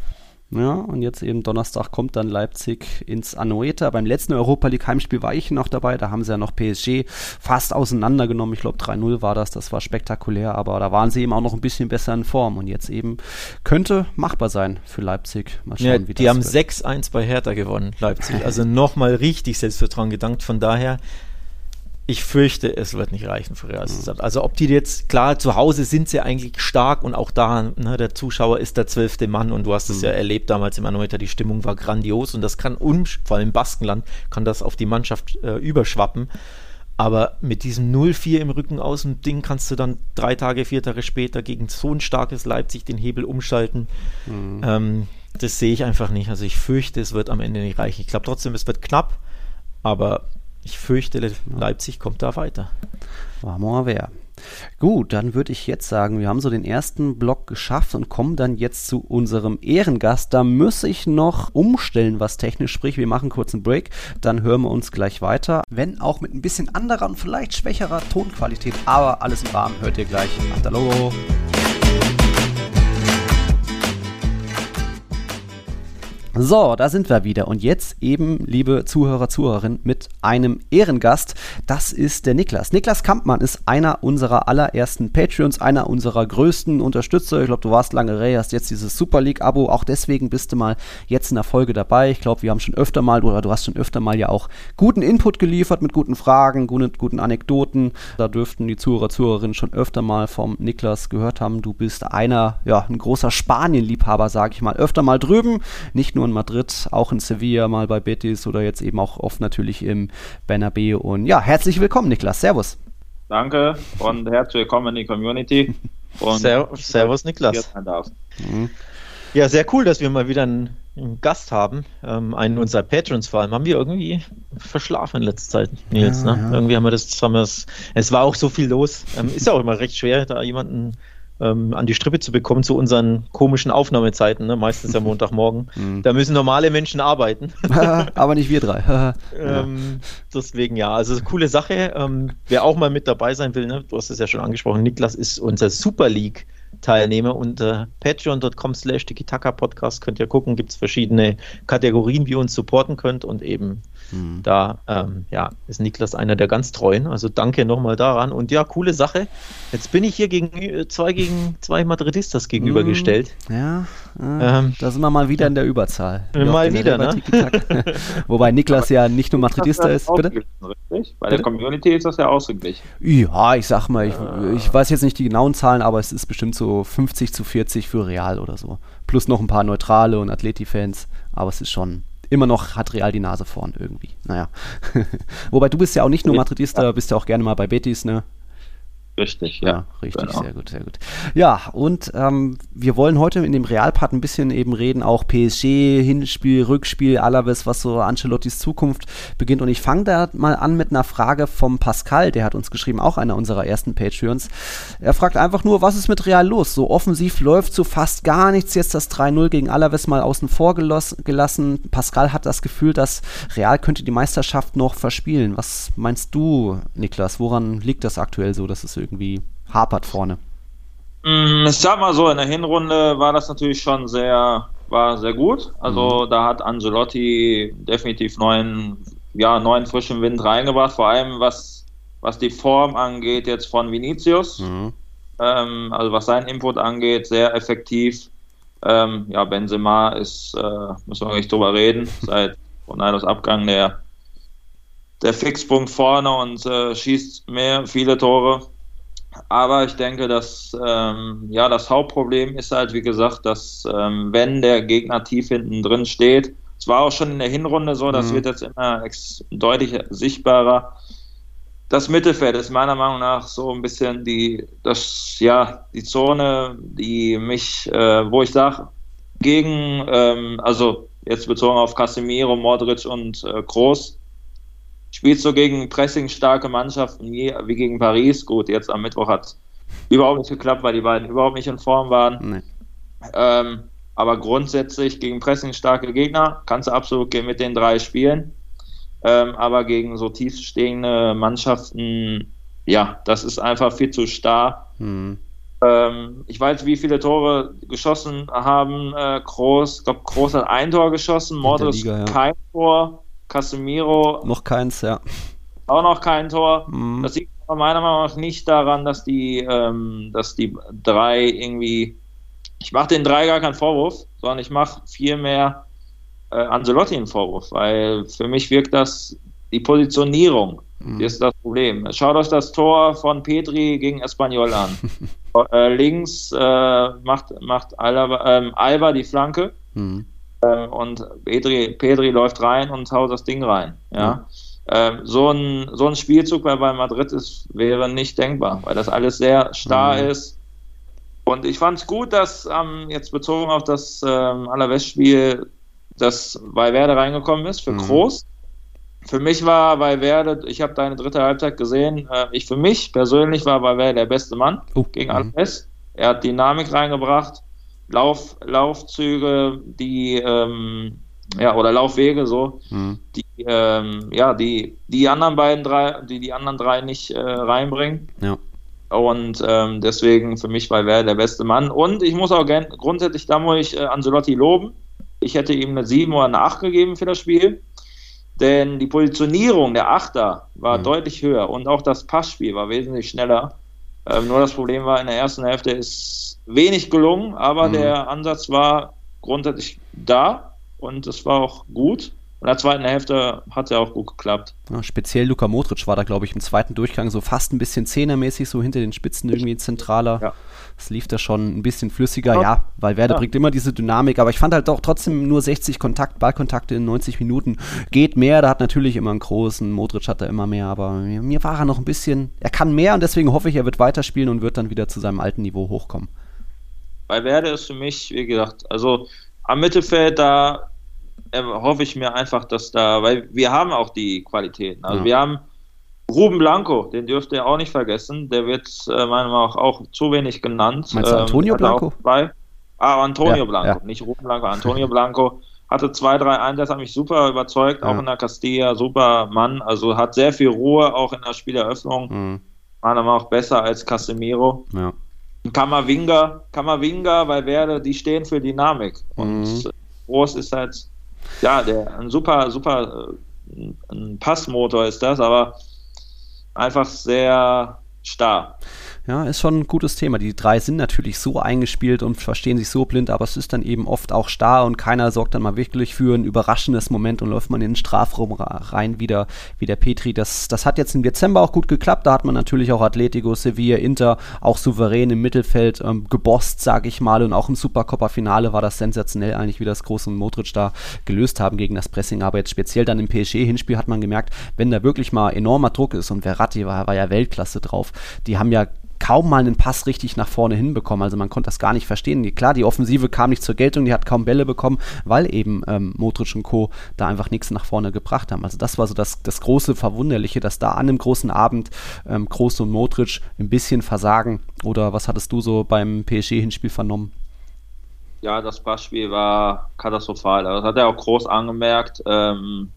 Ja, und jetzt eben Donnerstag kommt dann Leipzig ins Anoeta. Beim letzten Europa League Heimspiel war ich noch dabei. Da haben sie ja noch PSG fast auseinandergenommen. Ich glaube 3-0 war das. Das war spektakulär. Aber da waren sie eben auch noch ein bisschen besser in Form. Und jetzt eben könnte machbar sein für Leipzig. Mal schauen, ja, wie die das haben 6-1 bei Hertha gewonnen, Leipzig. Also nochmal richtig Selbstvertrauen gedankt. Von daher ich fürchte, es wird nicht reichen für Real Sociedad. Also ob die jetzt, klar, zu Hause sind sie eigentlich stark und auch da, ne, der Zuschauer ist der zwölfte Mann und du hast es mhm. ja erlebt damals im Anoeta, die Stimmung war grandios und das kann, vor allem im Baskenland, kann das auf die Mannschaft äh, überschwappen. Aber mit diesem 0-4 im Rücken aus dem Ding kannst du dann drei Tage, vier Tage später gegen so ein starkes Leipzig den Hebel umschalten. Mhm. Ähm, das sehe ich einfach nicht. Also ich fürchte, es wird am Ende nicht reichen. Ich glaube trotzdem, es wird knapp, aber ich fürchte, Leipzig kommt da weiter. War mal wer. Gut, dann würde ich jetzt sagen, wir haben so den ersten Block geschafft und kommen dann jetzt zu unserem Ehrengast. Da muss ich noch umstellen, was technisch spricht. Wir machen kurz einen Break, dann hören wir uns gleich weiter. Wenn auch mit ein bisschen anderer und vielleicht schwächerer Tonqualität, aber alles im Rahmen hört ihr gleich nach der So, da sind wir wieder. Und jetzt eben, liebe Zuhörer, Zuhörerinnen, mit einem Ehrengast. Das ist der Niklas. Niklas Kampmann ist einer unserer allerersten Patreons, einer unserer größten Unterstützer. Ich glaube, du warst lange Ray, hast jetzt dieses Super League-Abo. Auch deswegen bist du mal jetzt in der Folge dabei. Ich glaube, wir haben schon öfter mal, oder du hast schon öfter mal ja auch guten Input geliefert mit guten Fragen, guten, guten Anekdoten. Da dürften die Zuhörer, Zuhörerinnen schon öfter mal vom Niklas gehört haben. Du bist einer, ja, ein großer Spanien-Liebhaber, sage ich mal. Öfter mal drüben, nicht nur nur in Madrid, auch in Sevilla, mal bei Betis oder jetzt eben auch oft natürlich im Bernabeu. Und ja, herzlich willkommen, Niklas. Servus. Danke und herzlich willkommen in die Community. Und Servus, Niklas. Mhm. Ja, sehr cool, dass wir mal wieder einen, einen Gast haben. Ähm, einen unserer Patrons vor allem. Haben wir irgendwie verschlafen in letzter Zeit, Nils. Ja, ne? ja. Irgendwie haben wir das, haben wir das, es war auch so viel los. Ähm, ist ja auch immer recht schwer, da jemanden ähm, an die Strippe zu bekommen zu unseren komischen Aufnahmezeiten, ne? meistens ja Montagmorgen. Mhm. da müssen normale Menschen arbeiten. Aber nicht wir drei. ähm, deswegen ja, also coole Sache. Ähm, wer auch mal mit dabei sein will, ne? du hast es ja schon angesprochen, Niklas ist unser Super League Teilnehmer unter patreon.com slash Podcast könnt ihr gucken, gibt es verschiedene Kategorien, wie ihr uns supporten könnt und eben Mhm. Da ähm, ja, ist Niklas einer der ganz treuen. Also danke nochmal daran. Und ja, coole Sache. Jetzt bin ich hier gegen äh, zwei gegen zwei Madridistas gegenübergestellt. Mhm. Ja, äh, ähm, da sind wir mal wieder in der Überzahl. Mal wieder, ne? Wobei Niklas ja nicht nur Madridista ist. Bitte? Richtig? Bei der Community ist das ja ausgeglichen. Ja, ich sag mal, ich, ich weiß jetzt nicht die genauen Zahlen, aber es ist bestimmt so 50 zu 40 für Real oder so. Plus noch ein paar Neutrale und Atleti-Fans. Aber es ist schon immer noch hat Real die Nase vorn irgendwie. Naja. Wobei du bist ja auch nicht nur Madridista, bist ja auch gerne mal bei Betis, ne? Richtig, ja. ja richtig, genau. sehr gut, sehr gut. Ja, und ähm, wir wollen heute in dem Realpart ein bisschen eben reden, auch PSG, Hinspiel, Rückspiel, Alaves, was so Ancelottis Zukunft beginnt. Und ich fange da mal an mit einer Frage vom Pascal, der hat uns geschrieben, auch einer unserer ersten Patreons. Er fragt einfach nur, was ist mit Real los? So offensiv läuft so fast gar nichts. Jetzt das 3-0 gegen Alaves mal außen vor gelassen. Pascal hat das Gefühl, dass Real könnte die Meisterschaft noch verspielen. Was meinst du, Niklas? Woran liegt das aktuell so, dass es irgendwie hapert vorne? Mm, ich sag mal so, in der Hinrunde war das natürlich schon sehr, war sehr gut. Also mhm. da hat Angelotti definitiv neuen, ja, neuen frischen Wind reingebracht, vor allem was, was die Form angeht jetzt von Vinicius. Mhm. Ähm, also was seinen Input angeht, sehr effektiv. Ähm, ja, Benzema ist, äh, müssen wir nicht drüber reden, seit Ronaldos Abgang der, der Fixpunkt vorne und äh, schießt mehr, viele Tore. Aber ich denke, dass ähm, ja das Hauptproblem ist halt, wie gesagt, dass ähm, wenn der Gegner tief hinten drin steht, es war auch schon in der Hinrunde so, das mhm. wird jetzt immer deutlich sichtbarer. Das Mittelfeld ist meiner Meinung nach so ein bisschen die, das, ja, die Zone, die mich, äh, wo ich sage, gegen, ähm, also jetzt bezogen auf Casemiro, Modric und äh, Groß, spielst du gegen pressingstarke Mannschaften wie, gegen Paris. Gut, jetzt am Mittwoch hat überhaupt nicht geklappt, weil die beiden überhaupt nicht in Form waren. Nee. Ähm, aber grundsätzlich gegen pressingstarke Gegner kannst du absolut mit den drei spielen. Ähm, aber gegen so tiefstehende Mannschaften, ja, das ist einfach viel zu starr. Mhm. Ähm, ich weiß, wie viele Tore geschossen haben. Äh, Groß, ich glaube, Groß hat ein Tor geschossen, Modric ja. kein Tor. Casemiro. Noch keins, ja. Auch noch kein Tor. Mhm. Das liegt meiner Meinung nach nicht daran, dass die, ähm, dass die drei irgendwie. Ich mache den drei gar keinen Vorwurf, sondern ich mache vielmehr äh, Ancelotti einen Vorwurf, weil für mich wirkt das die Positionierung. Mhm. ist das Problem. Schaut euch das Tor von Petri gegen Espanyol an. äh, links äh, macht, macht Alba, ähm, Alba die Flanke. Mhm. Äh, und Pedri, Pedri läuft rein und haut das Ding rein. Ja. Mhm. so, ein, so ein Spielzug bei, Madrid ist, wäre nicht denkbar, weil das alles sehr starr mhm. ist. Und ich fand es gut, dass ähm, jetzt bezogen auf das ähm, Alaves-Spiel, dass Valverde reingekommen ist für mhm. Groß. Für mich war Valverde, ich habe deine dritte Halbzeit gesehen, äh, ich für mich persönlich war Valverde der beste Mann oh. gegen mhm. Alaves. Er hat Dynamik reingebracht. Lauf, Laufzüge, die ähm, ja oder Laufwege so, mhm. die ähm, ja die die anderen beiden drei, die die anderen drei nicht äh, reinbringen. Ja. Und ähm, deswegen für mich war er der beste Mann. Und ich muss auch gern, grundsätzlich da muss ich äh, Ancelotti loben. Ich hätte ihm eine 7 oder eine 8 gegeben für das Spiel. Denn die Positionierung der Achter war mhm. deutlich höher und auch das Passspiel war wesentlich schneller. Ähm, nur das Problem war, in der ersten Hälfte ist wenig gelungen, aber mhm. der Ansatz war grundsätzlich da und es war auch gut. In der zweiten Hälfte hat es ja auch gut geklappt. Ja, speziell Luka Modric war da, glaube ich, im zweiten Durchgang so fast ein bisschen zehnermäßig, so hinter den Spitzen irgendwie zentraler. Ja. Es lief da schon ein bisschen flüssiger, ja, ja weil Werder ja. bringt immer diese Dynamik, aber ich fand halt auch trotzdem nur 60 Kontakt, Ballkontakte in 90 Minuten. Geht mehr, da hat natürlich immer einen großen, Modric hat da immer mehr, aber mir, mir war er noch ein bisschen, er kann mehr und deswegen hoffe ich, er wird weiterspielen und wird dann wieder zu seinem alten Niveau hochkommen. Bei Werder ist für mich, wie gesagt, also am Mittelfeld, da äh, hoffe ich mir einfach, dass da, weil wir haben auch die Qualitäten. Also ja. wir haben Ruben Blanco, den dürft ihr auch nicht vergessen. Der wird äh, meiner Meinung nach auch zu wenig genannt. Meinst du Antonio ähm, Blanco? Bei, ah, Antonio ja, Blanco, ja. nicht Ruben Blanco, Antonio Blanco. Hatte zwei, drei Einsätze, hat mich super überzeugt, auch in der Castilla, super Mann. Also hat sehr viel Ruhe, auch in der Spieleröffnung. Mhm. Meiner Meinung nach besser als Casemiro. Ja. Kammerwinger, Kammerwinger, weil Werde, die stehen für Dynamik. Und mhm. Groß ist halt, ja, der, ein super, super äh, ein Passmotor ist das, aber einfach sehr starr. Ja, ist schon ein gutes Thema. Die drei sind natürlich so eingespielt und verstehen sich so blind, aber es ist dann eben oft auch starr und keiner sorgt dann mal wirklich für ein überraschendes Moment und läuft man in den Strafraum rein wieder wie der Petri. Das, das hat jetzt im Dezember auch gut geklappt. Da hat man natürlich auch Atletico, Sevilla, Inter auch souverän im Mittelfeld ähm, gebost, sage ich mal. Und auch im Supercoppa-Finale war das sensationell eigentlich, wie das Groß und Modric da gelöst haben gegen das Pressing. Aber jetzt speziell dann im PSG-Hinspiel hat man gemerkt, wenn da wirklich mal enormer Druck ist und Verratti war, war ja Weltklasse drauf, die haben ja kaum mal einen Pass richtig nach vorne hinbekommen. Also man konnte das gar nicht verstehen. Klar, die Offensive kam nicht zur Geltung, die hat kaum Bälle bekommen, weil eben ähm, Modric und Co. da einfach nichts nach vorne gebracht haben. Also das war so das, das große Verwunderliche, dass da an einem großen Abend ähm, Groß und Modric ein bisschen versagen. Oder was hattest du so beim PSG-Hinspiel vernommen? Ja, das Passspiel war katastrophal. Das hat er auch groß angemerkt. Ähm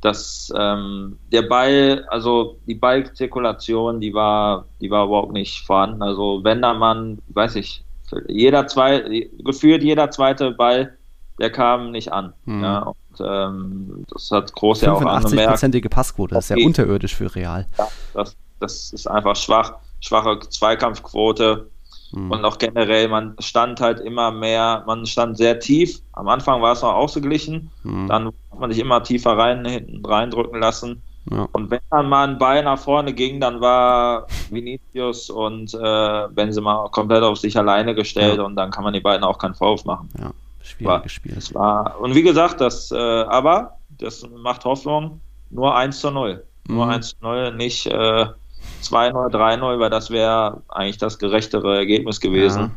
dass ähm, der Ball, also die Ballzirkulation, die war, die war überhaupt nicht vorhanden. Also wenn da man, weiß ich, jeder zwei, gefühlt jeder zweite Ball, der kam nicht an. Mhm. Ja, und ähm, das hat groß ja auch angemerkt. prozentige Passquote, das ist ja unterirdisch für Real. Ja, das, das ist einfach schwach, schwache Zweikampfquote. Mhm. Und auch generell, man stand halt immer mehr, man stand sehr tief. Am Anfang war es noch ausgeglichen, mhm. dann hat man sich immer tiefer rein, hinten reindrücken lassen. Ja. Und wenn dann mal ein Ball nach vorne ging, dann war Vinicius und äh, Benzema komplett auf sich alleine gestellt ja. und dann kann man die beiden auch keinen Vorwurf machen. Ja, schwieriges Spiel. War, und wie gesagt, das, äh, aber das macht Hoffnung, nur 1 zu 0. Mhm. Nur 1 zu 0, nicht äh, 2-0, 3-0, weil das wäre eigentlich das gerechtere Ergebnis gewesen. Ja.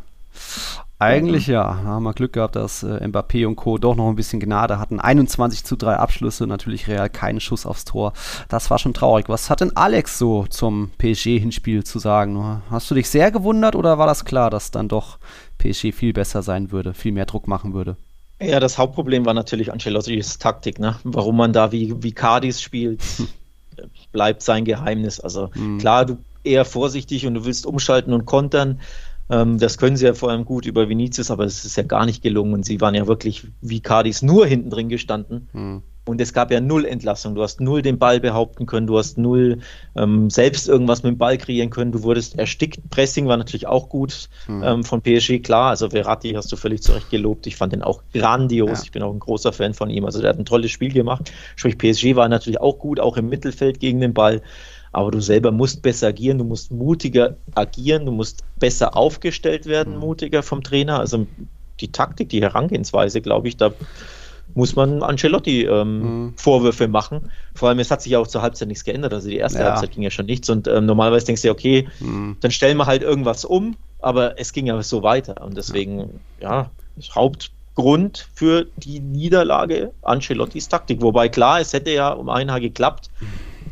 Eigentlich ja. Da haben wir Glück gehabt, dass äh, Mbappé und Co. doch noch ein bisschen Gnade hatten. 21 zu 3 Abschlüsse, natürlich Real keinen Schuss aufs Tor. Das war schon traurig. Was hat denn Alex so zum PSG-Hinspiel zu sagen? Hast du dich sehr gewundert oder war das klar, dass dann doch PSG viel besser sein würde, viel mehr Druck machen würde? Ja, das Hauptproblem war natürlich Ancelottis Taktik, ne? Warum man da wie, wie Cardis spielt. bleibt sein Geheimnis. Also mhm. klar, du eher vorsichtig und du willst umschalten und kontern. Ähm, das können sie ja vor allem gut über Vinicius, aber es ist ja gar nicht gelungen. Und sie waren ja wirklich wie Cardis nur hinten drin gestanden. Mhm. Und es gab ja null Entlassung. Du hast null den Ball behaupten können, du hast null ähm, selbst irgendwas mit dem Ball kreieren können. Du wurdest erstickt. Pressing war natürlich auch gut mhm. ähm, von PSG, klar. Also Verratti hast du völlig zu Recht gelobt. Ich fand den auch grandios. Ja. Ich bin auch ein großer Fan von ihm. Also der hat ein tolles Spiel gemacht. Sprich, PSG war natürlich auch gut, auch im Mittelfeld gegen den Ball. Aber du selber musst besser agieren, du musst mutiger agieren, du musst besser aufgestellt werden, mhm. mutiger vom Trainer. Also die Taktik, die Herangehensweise, glaube ich, da muss man Ancelotti ähm, mhm. Vorwürfe machen. Vor allem, es hat sich ja auch zur Halbzeit nichts geändert. Also die erste ja. Halbzeit ging ja schon nichts. Und ähm, normalerweise denkst du ja, okay, mhm. dann stellen wir halt irgendwas um, aber es ging ja so weiter. Und deswegen, ja, ja Hauptgrund für die Niederlage Ancelottis Taktik. Wobei klar, es hätte ja um ein Haar geklappt,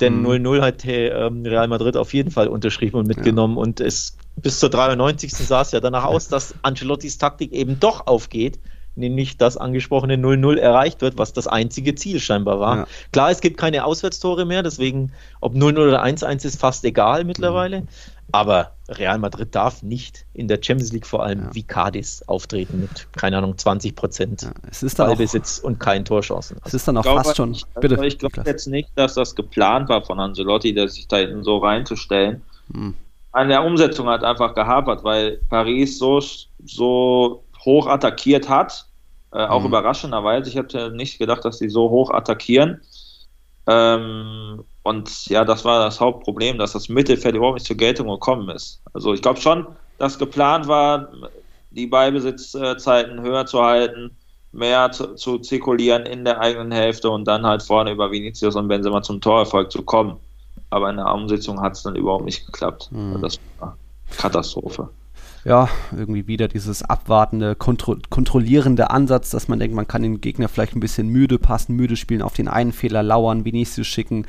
denn 0-0 mhm. hat ähm, Real Madrid auf jeden Fall unterschrieben und mitgenommen. Ja. Und es bis zur 93. sah es ja danach aus, dass Ancelottis Taktik eben doch aufgeht nämlich das angesprochene 0-0 erreicht wird, was das einzige Ziel scheinbar war. Ja. Klar, es gibt keine Auswärtstore mehr, deswegen ob 0-0 oder 1-1 ist fast egal mittlerweile. Mhm. Aber Real Madrid darf nicht in der Champions League vor allem ja. wie Cadiz auftreten mit, keine Ahnung, 20 Prozent ja, es ist Ballbesitz und keinen Torchancen. Es ist dann auch fast schon. Nicht, bitte. ich glaube jetzt nicht, dass das geplant war von Angelotti, sich da hinten so reinzustellen. Hm. An der Umsetzung hat einfach gehapert, weil Paris so, so hoch attackiert hat äh, auch mhm. überraschenderweise. Ich hätte nicht gedacht, dass sie so hoch attackieren. Ähm, und ja, das war das Hauptproblem, dass das Mittelfeld überhaupt nicht zur Geltung gekommen ist. Also ich glaube schon, dass geplant war, die Beibesitzzeiten höher zu halten, mehr zu, zu, zirkulieren in der eigenen Hälfte und dann halt vorne über Vinicius und Benzema zum Torerfolg zu kommen. Aber in der Umsetzung hat es dann überhaupt nicht geklappt. Mhm. Das war Katastrophe ja, irgendwie wieder dieses abwartende, kontro kontrollierende Ansatz, dass man denkt, man kann den Gegner vielleicht ein bisschen müde passen, müde spielen, auf den einen Fehler lauern, Vinicius schicken.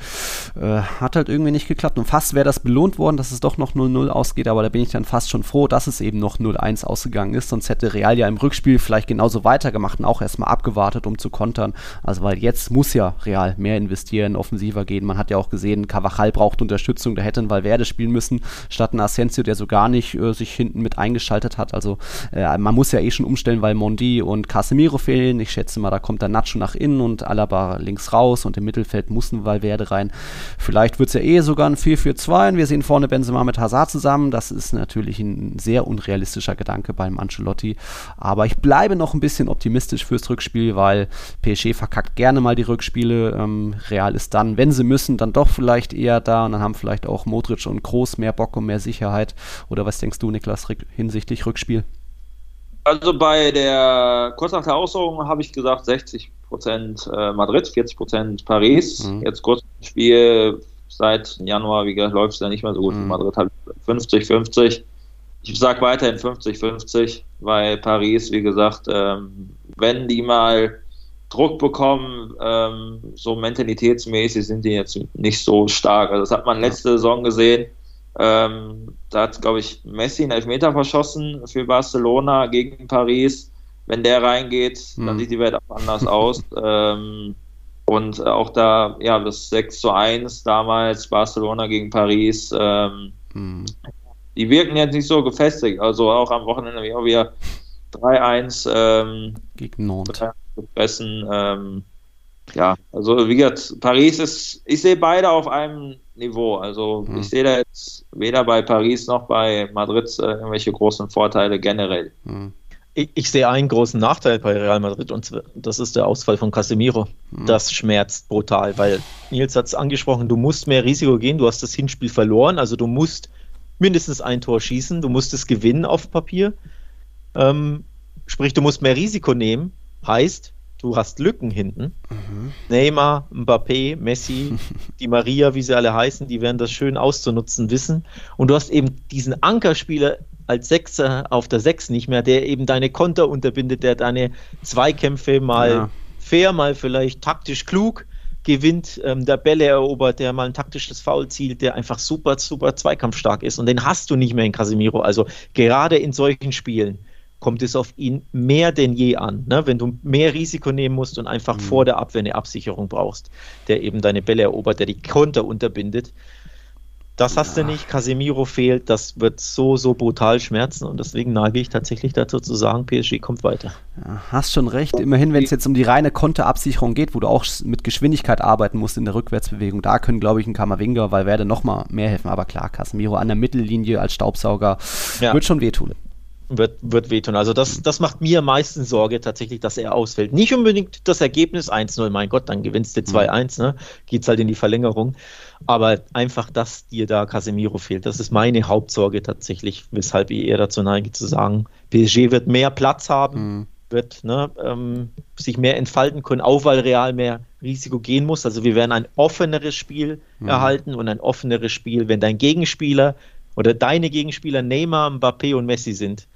Äh, hat halt irgendwie nicht geklappt. Und fast wäre das belohnt worden, dass es doch noch 0-0 ausgeht, aber da bin ich dann fast schon froh, dass es eben noch 0-1 ausgegangen ist. Sonst hätte Real ja im Rückspiel vielleicht genauso weitergemacht und auch erstmal abgewartet, um zu kontern. Also weil jetzt muss ja Real mehr investieren, offensiver gehen. Man hat ja auch gesehen, Cavachal braucht Unterstützung, da hätte ein Valverde spielen müssen, statt ein Asensio, der so gar nicht äh, sich hinten mit ein eingeschaltet hat. Also äh, man muss ja eh schon umstellen, weil Mondi und Casemiro fehlen. Ich schätze mal, da kommt der Nacho nach innen und Alaba links raus und im Mittelfeld muss ein Valverde rein. Vielleicht wird es ja eh sogar ein 4-4-2 und wir sehen vorne Benzema mit Hazard zusammen. Das ist natürlich ein sehr unrealistischer Gedanke beim Ancelotti. Aber ich bleibe noch ein bisschen optimistisch fürs Rückspiel, weil PSG verkackt gerne mal die Rückspiele. Ähm, Real ist dann, wenn sie müssen, dann doch vielleicht eher da und dann haben vielleicht auch Modric und Groß mehr Bock und mehr Sicherheit. Oder was denkst du, Niklas, hinsichtlich Rückspiel? Also bei der, kurz nach der Aussorgung habe ich gesagt 60% äh, Madrid, 40% Paris. Mhm. Jetzt kurz Spiel seit Januar, wie gesagt, läuft es ja nicht mehr so gut. Mhm. Madrid hat 50-50. Ich sage weiterhin 50-50, weil Paris, wie gesagt, ähm, wenn die mal Druck bekommen, ähm, so mentalitätsmäßig sind die jetzt nicht so stark. Also das hat man letzte Saison gesehen. Ähm, da hat, glaube ich, Messi einen Elfmeter verschossen für Barcelona gegen Paris. Wenn der reingeht, mhm. dann sieht die Welt auch anders aus. Ähm, und auch da, ja, das 6 zu 1 damals, Barcelona gegen Paris, ähm, mhm. die wirken jetzt nicht so gefestigt. Also auch am Wochenende wie auch wieder 3-1 ähm, gegen Nantes. Fressen. Ähm, ja, also wie gesagt, Paris ist, ich sehe beide auf einem Niveau. Also mhm. ich sehe da jetzt weder bei Paris noch bei Madrid äh, irgendwelche großen Vorteile generell. Mhm ich, ich, sehe einen großen Nachteil bei Real Madrid und das ist der Ausfall von Casemiro. Mhm. Das schmerzt brutal, weil Nils hat es angesprochen, du musst mehr Risiko gehen, du hast das Hinspiel verloren, also du musst mindestens ein Tor schießen, du musst es gewinnen auf Papier. Ähm, sprich, du musst mehr Risiko nehmen, heißt, du hast Lücken hinten. Mhm. Neymar, Mbappé, Messi, die Maria, wie sie alle heißen, die werden das schön auszunutzen wissen. Und du hast eben diesen Ankerspieler als Sechser auf der Sechs nicht mehr, der eben deine Konter unterbindet, der deine Zweikämpfe mal ja. fair, mal vielleicht taktisch klug gewinnt, ähm, der Bälle erobert, der mal ein taktisches Foul zielt, der einfach super, super zweikampfstark ist. Und den hast du nicht mehr in Casemiro. Also gerade in solchen Spielen kommt es auf ihn mehr denn je an. Ne? Wenn du mehr Risiko nehmen musst und einfach mhm. vor der Abwehr eine Absicherung brauchst, der eben deine Bälle erobert, der die Konter unterbindet, das hast ja. du nicht, Casemiro fehlt, das wird so, so brutal schmerzen und deswegen neige ich tatsächlich dazu zu sagen, PSG kommt weiter. Ja, hast schon recht, immerhin, wenn es jetzt um die reine Konterabsicherung geht, wo du auch mit Geschwindigkeit arbeiten musst in der Rückwärtsbewegung, da können, glaube ich, ein Kammerwinger, weil werde nochmal mehr helfen, aber klar, Casemiro an der Mittellinie als Staubsauger ja. wird schon wehtun wird, wird wehtun. Also das, das macht mir am meisten Sorge tatsächlich, dass er ausfällt. Nicht unbedingt das Ergebnis 1-0, mein Gott, dann gewinnst du 2-1, ne? Geht's halt in die Verlängerung. Aber einfach, dass dir da Casemiro fehlt, das ist meine Hauptsorge tatsächlich, weshalb ich eher dazu neige zu sagen, PSG wird mehr Platz haben, mhm. wird ne, ähm, sich mehr entfalten können, auch weil Real mehr Risiko gehen muss. Also wir werden ein offeneres Spiel mhm. erhalten und ein offeneres Spiel, wenn dein Gegenspieler oder deine Gegenspieler Neymar, Mbappé und Messi sind,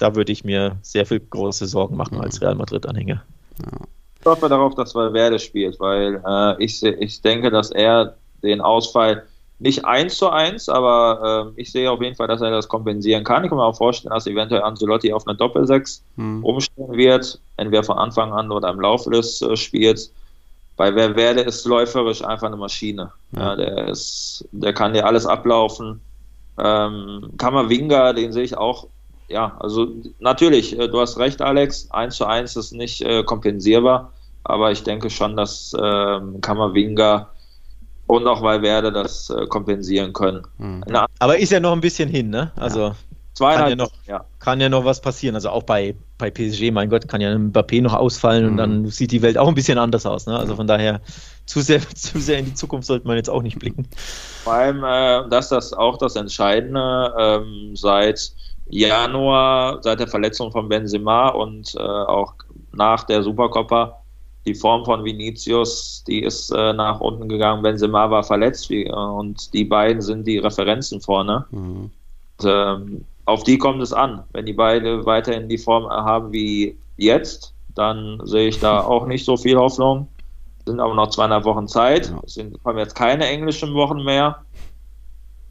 da würde ich mir sehr viel große Sorgen machen mhm. als Real Madrid-Anhänger. Ja. Ich hoffe darauf, dass Valverde spielt, weil äh, ich, ich denke, dass er den Ausfall nicht eins zu eins, aber äh, ich sehe auf jeden Fall, dass er das kompensieren kann. Ich kann mir auch vorstellen, dass eventuell Ancelotti auf eine Doppelsechs mhm. umstellen wird, entweder von Anfang an oder im Laufe des äh, Spiels. Bei Valverde ist läuferisch einfach eine Maschine. Ja. ja der, ist, der kann dir alles ablaufen. Ähm, Kammerwinger, den sehe ich auch ja, also natürlich, äh, du hast recht, Alex, 1 zu 1 ist nicht äh, kompensierbar, aber ich denke schon, dass äh, Kammerwinger und auch Valverde das äh, kompensieren können. Mhm. aber ist ja noch ein bisschen hin, ne? Also ja. Kann ja, noch, ja. kann ja noch was passieren. Also auch bei, bei PSG, mein Gott, kann ja ein Mbappé noch ausfallen mhm. und dann sieht die Welt auch ein bisschen anders aus. Ne? Also von daher, zu sehr, zu sehr in die Zukunft sollte man jetzt auch nicht blicken. Vor allem, äh, dass das auch das Entscheidende ähm, seit Januar, seit der Verletzung von Benzema und äh, auch nach der Supercoppa, die Form von Vinicius, die ist äh, nach unten gegangen. Benzema war verletzt wie, äh, und die beiden sind die Referenzen vorne. Mhm. Und, ähm, auf die kommt es an. Wenn die beiden weiterhin die Form haben wie jetzt, dann sehe ich da auch nicht so viel Hoffnung. Sind aber noch zweieinhalb Wochen Zeit. Es sind, kommen jetzt keine englischen Wochen mehr.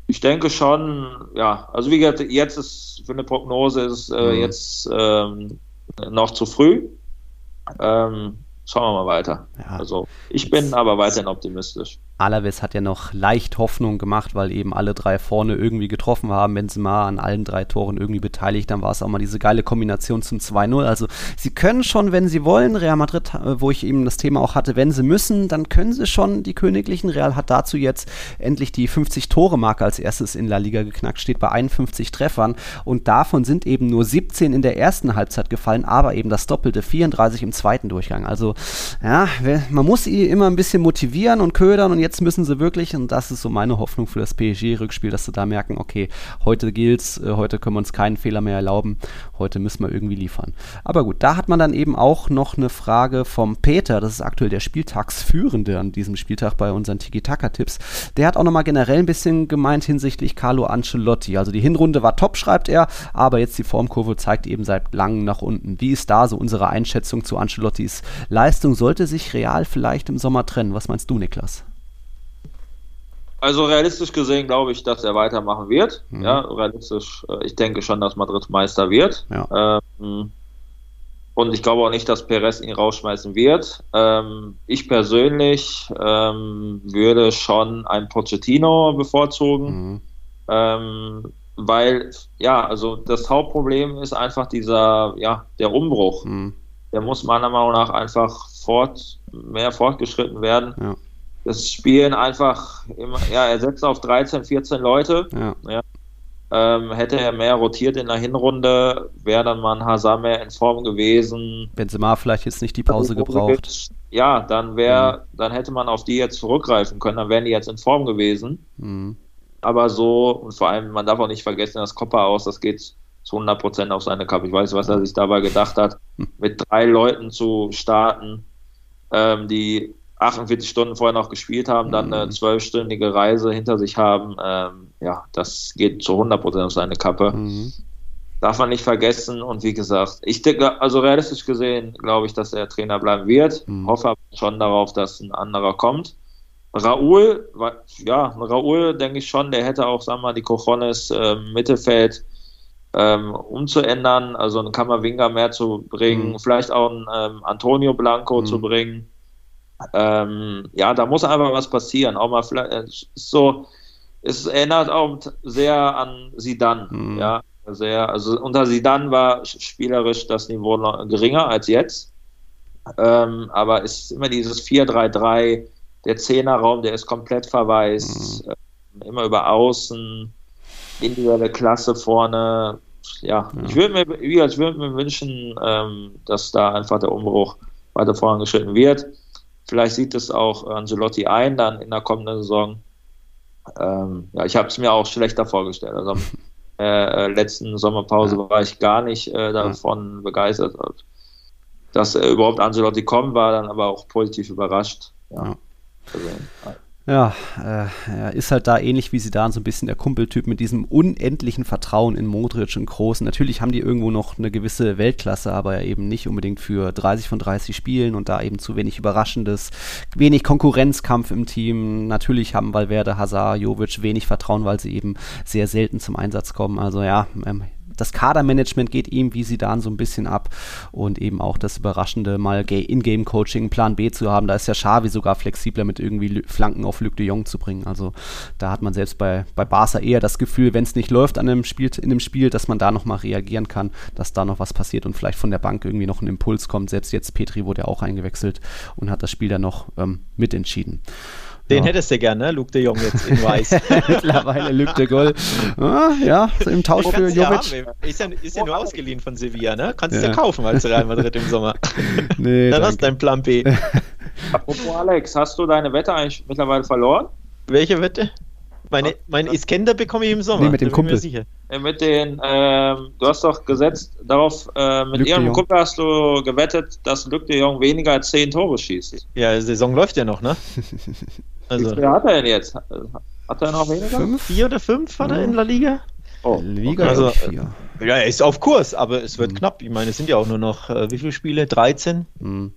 Ich denke schon, ja, also wie gesagt, jetzt ist für eine Prognose ist äh, mhm. jetzt ähm, noch zu früh. Ähm, schauen wir mal weiter. Ja. Also ich bin aber weiterhin optimistisch. Alaves hat ja noch leicht Hoffnung gemacht, weil eben alle drei vorne irgendwie getroffen haben. Benzema an allen drei Toren irgendwie beteiligt. Dann war es auch mal diese geile Kombination zum 2-0. Also sie können schon, wenn sie wollen, Real Madrid, äh, wo ich eben das Thema auch hatte, wenn sie müssen, dann können sie schon die Königlichen. Real hat dazu jetzt endlich die 50-Tore-Marke als erstes in La Liga geknackt, steht bei 51 Treffern und davon sind eben nur 17 in der ersten Halbzeit gefallen, aber eben das doppelte 34 im zweiten Durchgang. Also ja, man muss sie immer ein bisschen motivieren und ködern und jetzt jetzt müssen sie wirklich, und das ist so meine Hoffnung für das PSG-Rückspiel, dass sie da merken, okay, heute gilt's, äh, heute können wir uns keinen Fehler mehr erlauben, heute müssen wir irgendwie liefern. Aber gut, da hat man dann eben auch noch eine Frage vom Peter, das ist aktuell der Spieltagsführende an diesem Spieltag bei unseren Tiki-Taka-Tipps. Der hat auch nochmal generell ein bisschen gemeint hinsichtlich Carlo Ancelotti. Also die Hinrunde war top, schreibt er, aber jetzt die Formkurve zeigt eben seit langem nach unten. Wie ist da so unsere Einschätzung zu Ancelottis Leistung? Sollte sich Real vielleicht im Sommer trennen? Was meinst du, Niklas? Also realistisch gesehen glaube ich, dass er weitermachen wird. Mhm. Ja, realistisch, äh, ich denke schon, dass Madrid Meister wird. Ja. Ähm, und ich glaube auch nicht, dass Perez ihn rausschmeißen wird. Ähm, ich persönlich ähm, würde schon ein Pochettino bevorzugen. Mhm. Ähm, weil, ja, also das Hauptproblem ist einfach dieser, ja, der Umbruch. Mhm. Der muss meiner Meinung nach einfach fort, mehr fortgeschritten werden. Ja das Spielen einfach immer, ja, er setzt auf 13, 14 Leute. Ja. ja. Ähm, hätte er mehr rotiert in der Hinrunde, wäre dann mal ein Hazard mehr in Form gewesen. Benzema vielleicht jetzt nicht die Pause gebraucht. Ja, dann wäre, mhm. dann hätte man auf die jetzt zurückgreifen können, dann wären die jetzt in Form gewesen. Mhm. Aber so, und vor allem, man darf auch nicht vergessen, das Kopper aus, das geht zu 100% auf seine Kappe. Ich weiß, was er sich dabei gedacht hat, hm. mit drei Leuten zu starten, ähm, die 48 Stunden vorher noch gespielt haben, dann eine mhm. zwölfstündige Reise hinter sich haben, ähm, ja, das geht zu 100% auf seine Kappe. Mhm. Darf man nicht vergessen und wie gesagt, ich denke, also realistisch gesehen glaube ich, dass er Trainer bleiben wird. Mhm. Hoffe aber schon darauf, dass ein anderer kommt. Raoul, ja, Raoul denke ich schon, der hätte auch, sagen wir mal, die Cojones äh, Mittelfeld ähm, umzuändern, also einen Kammerwinger mehr zu bringen, mhm. vielleicht auch einen ähm, Antonio Blanco zu mhm. bringen ähm, ja, da muss einfach was passieren. Auch mal vielleicht äh, so, es erinnert auch sehr an Sidan, mhm. ja, sehr, also unter Sidan war spielerisch das Niveau noch geringer als jetzt. Ähm, aber es ist immer dieses 4-3-3, der Zehnerraum, der ist komplett verwaist, mhm. äh, immer über Außen, individuelle Klasse vorne. Ja, ja. ich würde mir, ich würde mir wünschen, ähm, dass da einfach der Umbruch weiter vorangeschritten wird. Vielleicht sieht es auch Angelotti ein, dann in der kommenden Saison. Ähm, ja, ich habe es mir auch schlechter vorgestellt. Also äh, letzten Sommerpause ja. war ich gar nicht äh, davon ja. begeistert. Dass äh, überhaupt Angelotti kommen, war dann aber auch positiv überrascht. Ja. Also, ja, äh, er ist halt da ähnlich wie sie da so ein bisschen der Kumpeltyp mit diesem unendlichen Vertrauen in Modric und Großen. Natürlich haben die irgendwo noch eine gewisse Weltklasse, aber eben nicht unbedingt für 30 von 30 Spielen und da eben zu wenig Überraschendes, wenig Konkurrenzkampf im Team. Natürlich haben Valverde, Hazard, Jovic wenig Vertrauen, weil sie eben sehr selten zum Einsatz kommen. Also ja, ähm, das Kadermanagement geht ihm wie sie dann so ein bisschen ab und eben auch das Überraschende, mal In-Game-Coaching, Plan B zu haben. Da ist ja Xavi sogar flexibler mit irgendwie Flanken auf Luc de Jong zu bringen. Also da hat man selbst bei, bei Barca eher das Gefühl, wenn es nicht läuft an einem Spiel, in dem Spiel, dass man da nochmal reagieren kann, dass da noch was passiert und vielleicht von der Bank irgendwie noch ein Impuls kommt. Selbst jetzt Petri wurde ja auch eingewechselt und hat das Spiel dann noch ähm, mitentschieden. Den ja. hättest du gerne, ne? Luke de Jong jetzt in Weiß. Mittlerweile Luke de Gaulle. Ah, ja, im Tausch für Jovic. Ja ist, ja, ist ja nur ausgeliehen von Sevilla, ne? Kannst du ja. ja kaufen als Real Madrid im Sommer. Nee, Dann danke. hast du deinen Plan B. Apropos Alex, hast du deine Wette eigentlich mittlerweile verloren? Welche Wette? Meine, mein Iskender bekomme ich im Sommer. Nee, mit dem Kumpel. Sicher. mit den, ähm, du hast doch gesetzt, darauf, äh, mit ihrem Kumpel hast du gewettet, dass Luc de Jong weniger als 10 Tore schießt. Ja, die Saison läuft ja noch, ne? Also. Wie viel hat er denn jetzt? Hat er noch weniger? Fünf? Vier oder fünf hat er in La Liga? Oh, Liga okay. also, vier. Ja, er ist auf Kurs, aber es wird mhm. knapp. Ich meine, es sind ja auch nur noch, äh, wie viele Spiele? 13? Mhm.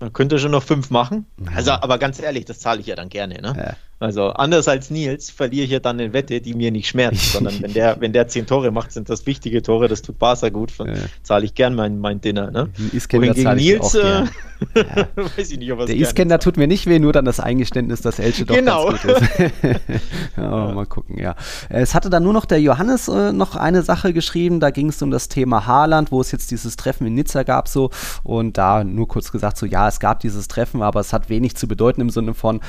Man könnte schon noch fünf machen. Also, aber ganz ehrlich, das zahle ich ja dann gerne. Ne? Ja. Also anders als Nils verliere ich ja dann eine Wette, die mir nicht schmerzt, sondern wenn der, wenn der zehn Tore macht, sind das wichtige Tore, das tut Barca gut, ja. zahle ich gern mein, mein Dinner. Ne? Wohin gegen Nils, äh, ja. weiß ich nicht, ob Der Iskender tut mir nicht weh, nur dann das Eingeständnis, dass Elche doch genau. ganz gut ist. ja, Mal gucken, ja. Es hatte dann nur noch der Johannes äh, noch eine Sache geschrieben, da ging es um das Thema Haaland, wo es jetzt dieses Treffen in Nizza gab so und da nur kurz gesagt so, ja, es gab dieses Treffen, aber es hat wenig zu bedeuten im Sinne von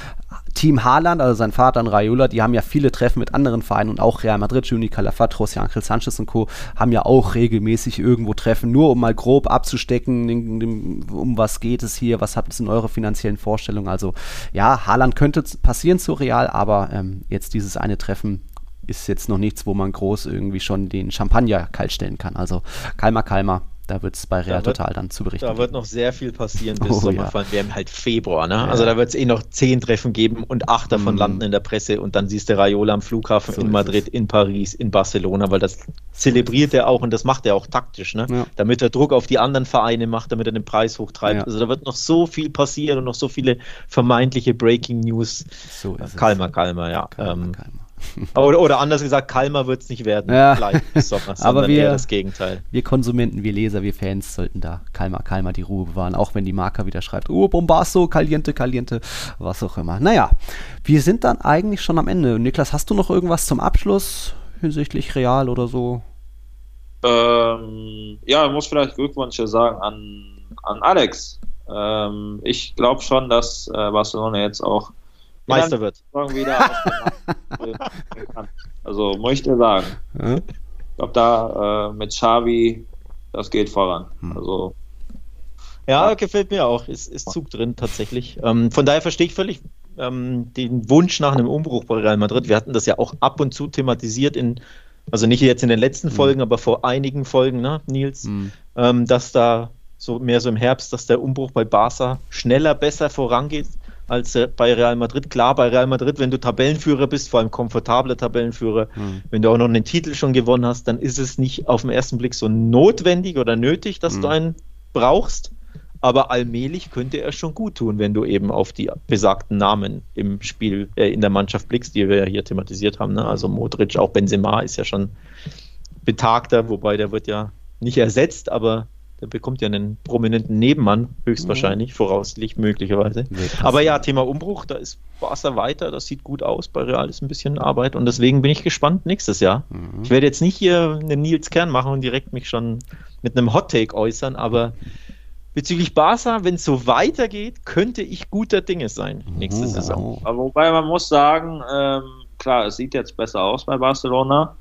Team Haaland, also sein Vater und Raiola, die haben ja viele Treffen mit anderen Vereinen und auch Real Madrid, Juni Calafatros, Angel Sanchez und Co. haben ja auch regelmäßig irgendwo Treffen, nur um mal grob abzustecken, um was geht es hier, was habt ihr in eurer finanziellen Vorstellung. Also ja, Haaland könnte passieren zu Real, aber ähm, jetzt dieses eine Treffen ist jetzt noch nichts, wo man groß irgendwie schon den Champagner kalt stellen kann. Also kalmer, kalmer. Da wird es bei Real wird, Total dann zu berichten. Da wird noch sehr viel passieren bis oh, Sommerfall. Ja. Wir haben halt Februar, ne? Ja. Also da wird es eh noch zehn Treffen geben und acht davon mm. landen in der Presse und dann siehst du Raiola am Flughafen so in Madrid, in Paris, in Barcelona, weil das zelebriert er auch und das macht er auch taktisch, ne? Ja. Damit er Druck auf die anderen Vereine macht, damit er den Preis hochtreibt. Also da wird noch so viel passieren und noch so viele vermeintliche Breaking News. So kalmer, kalmer, ja. Kalmer, ähm, kalmer. Oder, oder, anders gesagt, kalmer wird es nicht werden. Ja. Sommer, Aber wir, das Gegenteil. Wir Konsumenten, wir Leser, wir Fans sollten da kalmer, kalmer die Ruhe bewahren. Auch wenn die Marker wieder schreibt, oh, Bombasso, Caliente, Caliente, was auch immer. Naja, wir sind dann eigentlich schon am Ende. Niklas, hast du noch irgendwas zum Abschluss hinsichtlich Real oder so? Ähm, ja, ich muss vielleicht Glückwünsche sagen an, an Alex. Ähm, ich glaube schon, dass äh, Barcelona jetzt auch Meister wird. also möchte ich sagen. Ja? Ich glaube, da äh, mit Xavi, das geht voran. Hm. Also ja, ja, gefällt mir auch. Ist, ist Zug drin tatsächlich. Ähm, von daher verstehe ich völlig ähm, den Wunsch nach einem Umbruch bei Real Madrid. Wir hatten das ja auch ab und zu thematisiert in, also nicht jetzt in den letzten mhm. Folgen, aber vor einigen Folgen, ne, Nils, mhm. ähm, dass da so mehr so im Herbst, dass der Umbruch bei Barca schneller, besser vorangeht als äh, bei Real Madrid. Klar, bei Real Madrid, wenn du Tabellenführer bist, vor allem komfortabler Tabellenführer, mhm. wenn du auch noch einen Titel schon gewonnen hast, dann ist es nicht auf den ersten Blick so notwendig oder nötig, dass mhm. du einen brauchst. Aber allmählich könnte er schon gut tun, wenn du eben auf die besagten Namen im Spiel, äh, in der Mannschaft blickst, die wir ja hier thematisiert haben. Ne? Also Modric, auch Benzema ist ja schon betagter, wobei der wird ja nicht ersetzt, aber der bekommt ja einen prominenten Nebenmann, höchstwahrscheinlich, mhm. voraussichtlich, möglicherweise. Aber ja, Thema Umbruch, da ist Barca weiter, das sieht gut aus. Bei Real ist ein bisschen Arbeit und deswegen bin ich gespannt nächstes Jahr. Mhm. Ich werde jetzt nicht hier einen Nils Kern machen und direkt mich schon mit einem Hot Take äußern, aber bezüglich Barca, wenn es so weitergeht, könnte ich guter Dinge sein nächste mhm. Saison. Aber wobei man muss sagen, ähm, klar, es sieht jetzt besser aus bei Barcelona,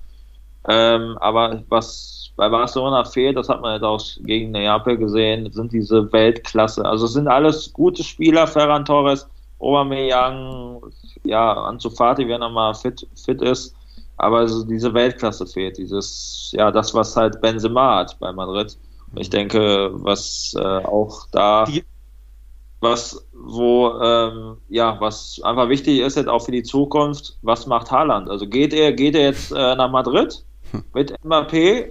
ähm, aber was bei Barcelona fehlt, das hat man jetzt auch gegen Neapel gesehen, sind diese Weltklasse. Also es sind alles gute Spieler, Ferran Torres, Aubameyang, ja, Ansu Fati, wenn er mal fit, fit ist. Aber also diese Weltklasse fehlt, dieses, ja, das, was halt Benzema hat bei Madrid. Ich denke, was äh, auch da, was, wo, ähm, ja, was einfach wichtig ist jetzt auch für die Zukunft, was macht Haaland? Also geht er, geht er jetzt äh, nach Madrid hm. mit Mbappé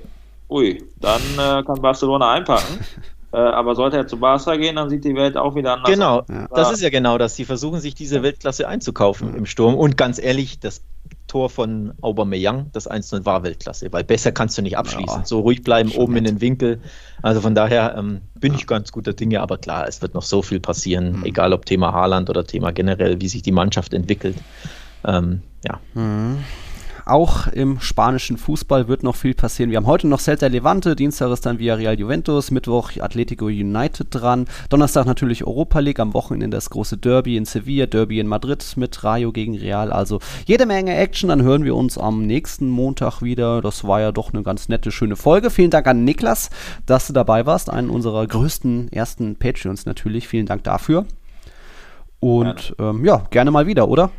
ui, dann äh, kann Barcelona einpacken. äh, aber sollte er zu Barca gehen, dann sieht die Welt auch wieder anders genau, aus. Genau, das ist ja genau das. Sie versuchen sich diese Weltklasse einzukaufen im Sturm. Und ganz ehrlich, das Tor von Aubameyang, das 1-0 war Weltklasse, weil besser kannst du nicht abschließen. Ja, so ruhig bleiben, oben in den Winkel. Also von daher ähm, bin ich ganz guter Dinge, aber klar, es wird noch so viel passieren, mhm. egal ob Thema Haaland oder Thema generell, wie sich die Mannschaft entwickelt. Ähm, ja. Mhm. Auch im spanischen Fußball wird noch viel passieren. Wir haben heute noch Celta Levante, Dienstag ist dann Villarreal Juventus, Mittwoch Atletico United dran, Donnerstag natürlich Europa League, am Wochenende das große Derby in Sevilla, Derby in Madrid mit Rayo gegen Real. Also jede Menge Action. Dann hören wir uns am nächsten Montag wieder. Das war ja doch eine ganz nette, schöne Folge. Vielen Dank an Niklas, dass du dabei warst. Einen unserer größten ersten Patreons natürlich. Vielen Dank dafür. Und gerne. Ähm, ja, gerne mal wieder, oder?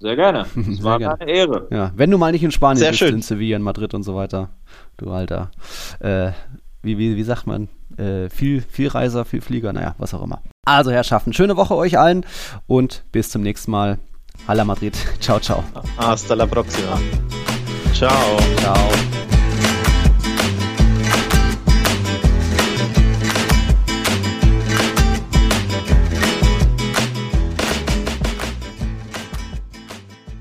Sehr gerne. Es war gerne. eine Ehre. Ja, wenn du mal nicht in Spanien Sehr bist, schön. in Sevilla, in Madrid und so weiter. Du alter. Äh, wie, wie, wie sagt man? Äh, viel, viel Reiser, viel Flieger, naja, was auch immer. Also, Herrschaften, schöne Woche euch allen und bis zum nächsten Mal. Hala Madrid. Ciao, ciao. Hasta la próxima. Ciao. Ciao.